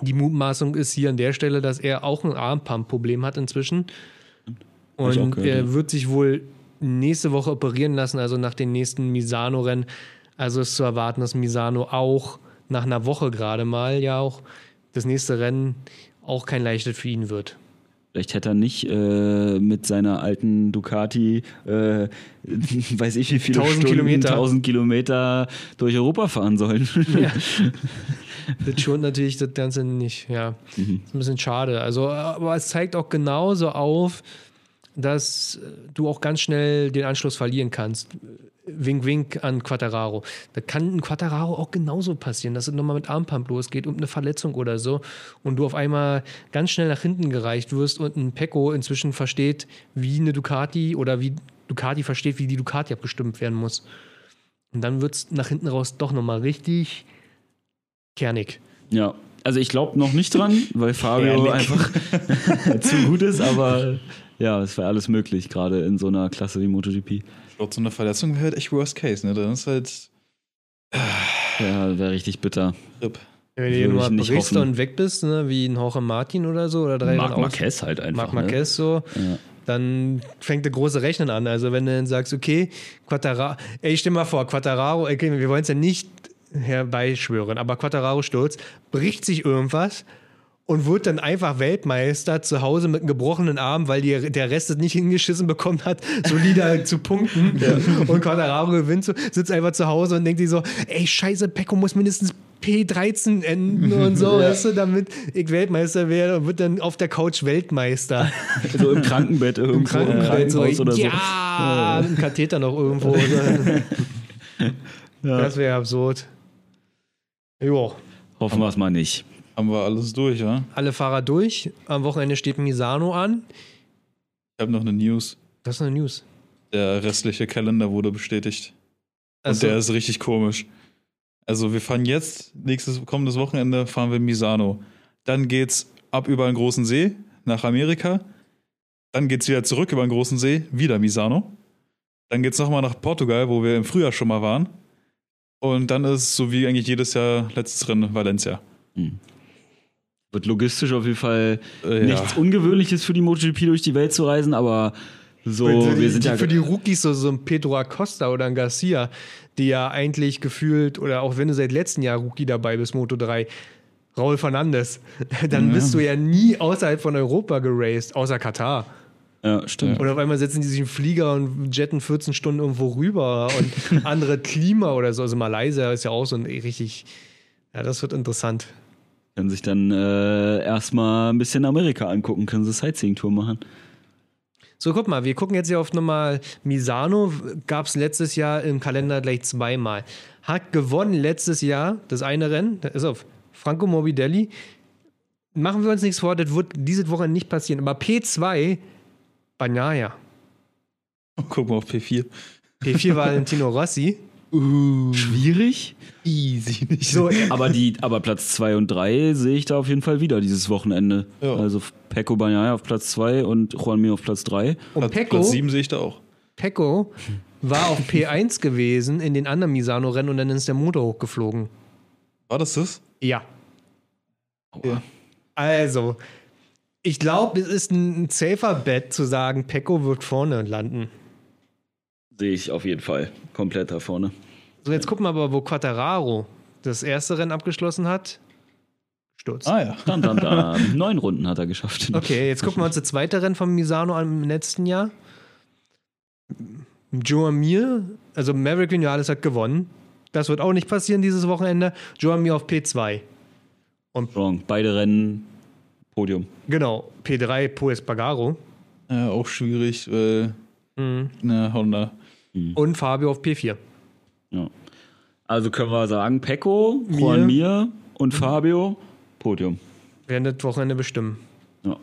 Die Mutmaßung ist hier an der Stelle, dass er auch ein Armpump-Problem hat inzwischen. Und
gehört,
er
ja.
wird sich wohl nächste Woche operieren lassen, also nach den nächsten Misano-Rennen. Also ist zu erwarten, dass Misano auch nach einer Woche gerade mal ja auch das nächste Rennen auch kein leichtes für ihn wird.
Vielleicht hätte er nicht äh, mit seiner alten Ducati, äh, weiß ich wie viele
1000
Stunden,
Kilometer.
1000 Kilometer durch Europa fahren sollen.
Das schont natürlich das Ganze nicht, ja.
Mhm.
Ist ein bisschen schade. Also, aber es zeigt auch genauso auf, dass du auch ganz schnell den Anschluss verlieren kannst. Wink, wink an Quattararo. Da kann ein Quattararo auch genauso passieren, dass es nochmal mit Armpump losgeht und eine Verletzung oder so und du auf einmal ganz schnell nach hinten gereicht wirst und ein Pecco inzwischen versteht, wie eine Ducati oder wie Ducati versteht, wie die Ducati abgestimmt werden muss. Und dann wird es nach hinten raus doch nochmal richtig kernig.
ja, also ich glaube noch nicht dran, weil Fabio einfach zu gut ist, aber ja, es wäre alles möglich, gerade in so einer Klasse wie MotoGP.
Ich glaube, so eine Verletzung wäre halt echt Worst Case, ne? Dann ist halt
Ja, wäre richtig bitter.
RIP.
Wenn du nur brichst
hoffen.
und weg bist, ne, wie ein Jorge Martin oder so, oder drei
Marc Marquez halt einfach.
Marc Marquez so,
Ja.
dann fängt der große Rechnen an. Also wenn du dann sagst, okay, Quattararo, ey, stell mal vor, Quattararo, okay, wir wollen es ja nicht herbeischwören, aber Quattararo stürzt, bricht sich irgendwas und wird dann einfach Weltmeister zu Hause mit einem gebrochenen Arm, weil die, der Rest es nicht hingeschissen bekommen hat, solider zu punkten. Und Quattararo gewinnt, so, sitzt einfach zu Hause und denkt sich so, ey, scheiße, Pecco muss mindestens P13 enden und so, weißt du, damit ich Weltmeister werde und wird dann auf der Couch Weltmeister.
So im Krankenbett irgendwo, im
Krankenhaus
Krankenhaus oder so.
ja, ein Katheter noch irgendwo. Das wäre absurd. Jo,
Hoffen wir es mal nicht.
Haben wir alles durch, ja?
alle Fahrer durch. Am Wochenende steht Misano an.
Ich habe noch eine News.
Das ist eine News.
Der restliche Kalender wurde bestätigt. Und
Also,
der ist richtig komisch. Also wir fahren jetzt, nächstes kommendes Wochenende fahren wir Misano. Dann geht's ab über den großen See nach Amerika. Dann geht's wieder zurück über den großen See, wieder Misano. Dann geht's nochmal nach Portugal, wo wir im Frühjahr schon mal waren. Und dann ist so wie eigentlich jedes Jahr letztes Rennen Valencia.
Wird logistisch auf jeden Fall
Äh,
nichts Ungewöhnliches für die MotoGP durch die Welt zu reisen, aber so,
für, die,
wir sind
die,
ja
für die Rookies, so, so ein Pedro Acosta oder ein Garcia, die ja eigentlich gefühlt, oder auch wenn du seit letztem Jahr Rookie dabei bist, Moto 3, Raul Fernandes, dann
Ja.
bist du ja nie außerhalb von Europa geraced, außer Katar.
Ja, stimmt.
Und auf einmal setzen die sich in den Flieger und jetten 14 Stunden irgendwo rüber und andere Klima oder so. Also Malaysia ist ja auch so ein richtig, ja, das wird interessant.
Können sich dann äh, erstmal ein bisschen Amerika angucken, können sie Sightseeing-Tour machen.
So, guck mal, wir gucken jetzt hier auf nochmal Misano. Gab es letztes Jahr im Kalender gleich zweimal. Hat gewonnen letztes Jahr das eine Rennen. Da ist auf Franco Morbidelli. Machen wir uns nichts vor, das wird dieses Wochenende nicht passieren. Aber P2, Bagnaia.
Guck mal auf P4.
P4 Valentino Rossi.
Schwierig.
Easy nicht.
So,
Aber, die, aber Platz 2 und 3 sehe ich da auf jeden Fall wieder dieses Wochenende.
Ja.
Also Pecco Bagnaia auf Platz 2 und Juan Mir auf Platz 3.
und
Platz,
Pecco,
Platz 7 sehe ich da auch.
Pecco war auf P1 gewesen in den anderen Misano-Rennen und dann ist der Motor hochgeflogen.
War das das?
Ja.
Ja.
Also, Ich glaube, es ist ein safer Bet zu sagen, Pecco wird vorne landen.
Sehe ich auf jeden Fall komplett da vorne.
So, jetzt gucken wir aber, wo Quattararo das erste Rennen abgeschlossen hat. Sturz.
Ah ja.
Dann, dann, dann. Neun Runden hat er geschafft.
Okay, jetzt gucken wir uns das zweite Rennen von Misano an im letzten Jahr. Joe Mir, also Maverick Vinales hat gewonnen. Das wird auch nicht passieren dieses Wochenende. Joe Mir auf P2.
Wrong. Beide Rennen Podium.
Genau, P3 Poes Bagaro.
ja. Auch schwierig, weil.
Mhm.
Na, Honda.
Und Fabio auf P4.
Ja. Also können wir sagen, Pecco,
Mir.
Juan Mir und Fabio Podium.
Werden das Wochenende bestimmen.
Ja.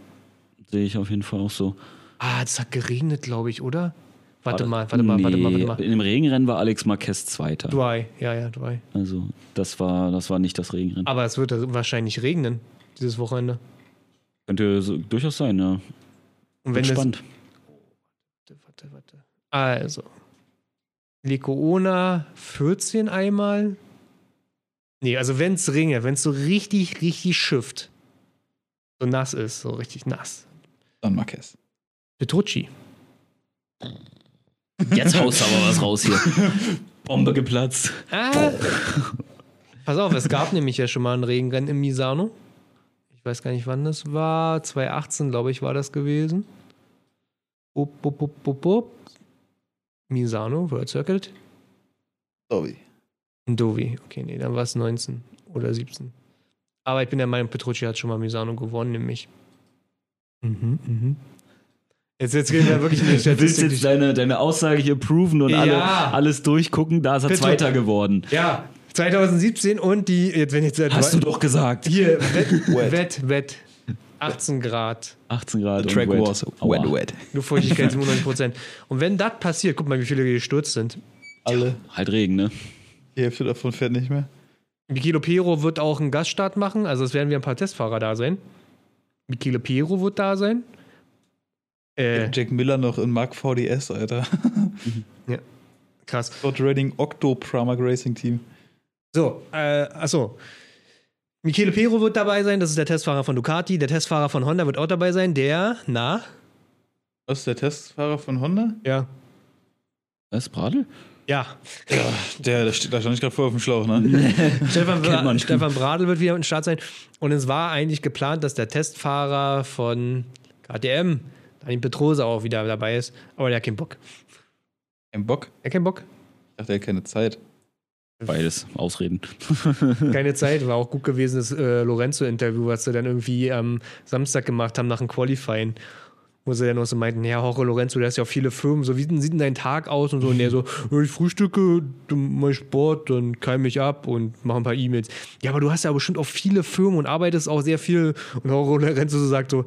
Sehe ich auf jeden Fall auch so.
Ah, es hat geregnet, glaube ich, oder? Warte mal, warte mal, warte mal, warte
Nee,
mal.
In dem Regenrennen war Alex Marquez Zweiter.
Dry, ja, ja, dry.
Also das war, das war nicht das Regenrennen.
Aber es wird wahrscheinlich regnen, dieses Wochenende.
Könnte so, durchaus sein, ja.
Und
Bin
wenn es,
spannend.
Warte, warte, warte. Also. Lecoona 14 einmal. Nee, also wenn es regnet, wenn es so richtig, richtig schifft, so nass ist, so richtig nass.
Dann Marquez.
Petrucci.
Jetzt haust du aber was raus hier. Bombe geplatzt.
Ah. Pass auf, es gab nämlich ja schon mal ein Regenrennen im Misano. Ich weiß gar nicht, wann das war. 2018, glaube ich, war das gewesen. Bup, bup, bup, bup, bup. Misano, World Circuit.
Sorry.
Dovi. Okay, nee, dann war es 19 oder 17. Aber ich bin der Meinung, Petrucci hat schon mal Misano gewonnen, nämlich. Mhm, mhm. Jetzt, jetzt gehen wir wirklich in die
Du willst
Statistik.
jetzt deine, deine Aussage hier proven und
Ja.
alle, alles durchgucken, da ist er
Bitte.
Zweiter geworden.
Ja, 2017 und die, jetzt wenn jetzt
Hast du doch gesagt.
Hier, Wett,
Wet.
Wett, Wett. 18 Grad.
18 Grad. und
Track was
Aua.
wet, wet.
Luftfeuchtigkeit 97 Prozent. Und wenn das passiert, guck mal, wie viele gestürzt sind.
Alle.
Halt Regen, ne?
Die Hälfte davon fährt nicht mehr.
Michele Pero wird auch einen Gaststart machen, also es werden wir ein paar Testfahrer da sein. Michele Pero wird da sein. Äh,
Jack Miller noch in Mark VDS, Alter.
krass.
Scott Redding Octo Pramac Racing Team.
So, äh, achso. Michele Pero wird dabei sein, das ist der Testfahrer von Ducati. Der Testfahrer von Honda wird auch dabei sein, der, na,
Was ist der Testfahrer von Honda?
ja,
Was, Bradl?
ja.
Ja, der, der steht, da stand ich gerade voll auf dem Schlauch, ne?
Stefan,
man.
Stefan Bradl wird wieder im Start sein. Und es war eigentlich geplant, dass der Testfahrer von KTM, Daniel Petrosa, auch wieder dabei ist. Aber der hat keinen Bock.
Kein Bock.
Er hat keinen Bock.
Ich dachte, er hat keine Zeit.
Beides. Ausreden.
Keine Zeit. War auch gut gewesen, das äh, Lorenzo-Interview, was sie dann irgendwie am Samstag gemacht haben nach dem Qualifying. Wo sie dann noch so meinten, ja, Jorge Lorenzo, der ist ja auch viele Firmen, so wie sieht denn dein Tag aus und so. Und der so, ja, ich frühstücke, ich Sport, dann keim mich ab und mache ein paar E-Mails. Ja, aber du hast ja bestimmt auch viele Firmen und arbeitest auch sehr viel. Und Jorge Lorenzo so sagt so,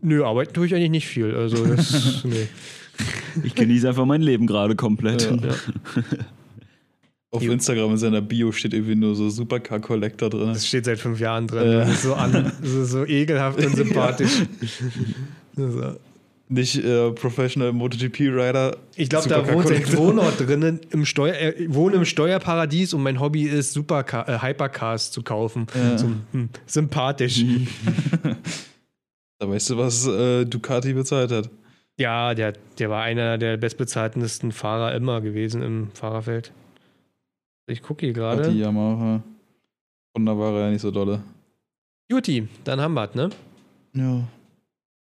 nö, arbeiten tue ich eigentlich nicht viel. Also das, nee.
Ich genieße einfach mein Leben gerade komplett.
Ja. Auf
Jo.
Instagram in seiner Bio steht irgendwie nur so Supercar Collector drin.
Das steht seit fünf Jahren drin.
Ja.
Das ist so, an, ist so ekelhaft und sympathisch. So.
Nicht äh, Professional MotoGP Rider.
Ich glaube, da wohnt sein. Wohnort drinnen. Im Steuer, äh, ich wohne im Steuerparadies und mein Hobby ist, Supercar, äh, Hypercars zu kaufen.
Ja.
So, hm, sympathisch.
Da weißt du, was äh, Ducati bezahlt hat.
Ja, der, der war einer der bestbezahltesten Fahrer immer gewesen im Fahrerfeld. Ich gucke hier gerade.
Yamaha. Honda war er ja nicht so dolle.
Juti, dann haben wir es, ne?
Ja.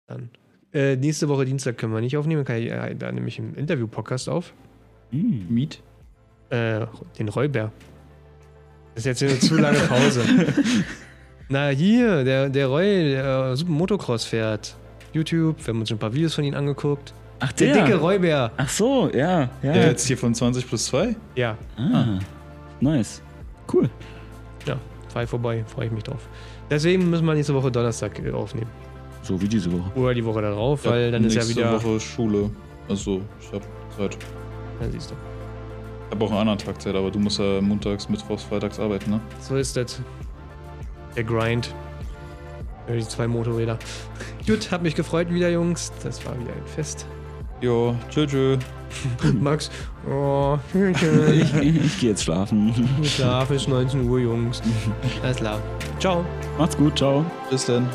Dann. Äh, nächste Woche Dienstag können wir nicht aufnehmen, kann ich äh, da nämlich im Interview-Podcast auf.
Hm.
Miet.
Äh, den Räuber. Das ist jetzt eine zu lange Pause. Na, hier, der, der Roy, der äh, super Motocross fährt. YouTube, wir haben uns ein paar Videos von ihm angeguckt.
Ach,
Der,
der.
dicke Räuber.
Ach so, ja. ja.
Der jetzt hier von 20 plus 2?
Ja,
Ah, nice. Cool.
ja, frei vorbei, freue ich mich drauf. Deswegen müssen wir nächste Woche Donnerstag äh, aufnehmen.
So wie diese Woche.
Oder die Woche darauf, weil dann ist ja
nächste
wieder.
Woche Schule. Also, ich hab Zeit.
Ja, siehst du.
Ich hab auch einen anderen Tag Zeit, aber du musst ja montags, mittwochs, freitags arbeiten, ne?
So ist das. Der Grind. Ja, die zwei Motorräder. Gut, hat mich gefreut wieder, Jungs. Das war wieder ein Fest.
Jo, tschö, tschö.
Max, oh,
Ich, ich gehe jetzt schlafen.
Schlaf ist 19 Uhr, Jungs. Alles klar. Ciao.
Macht's gut, ciao.
Bis dann.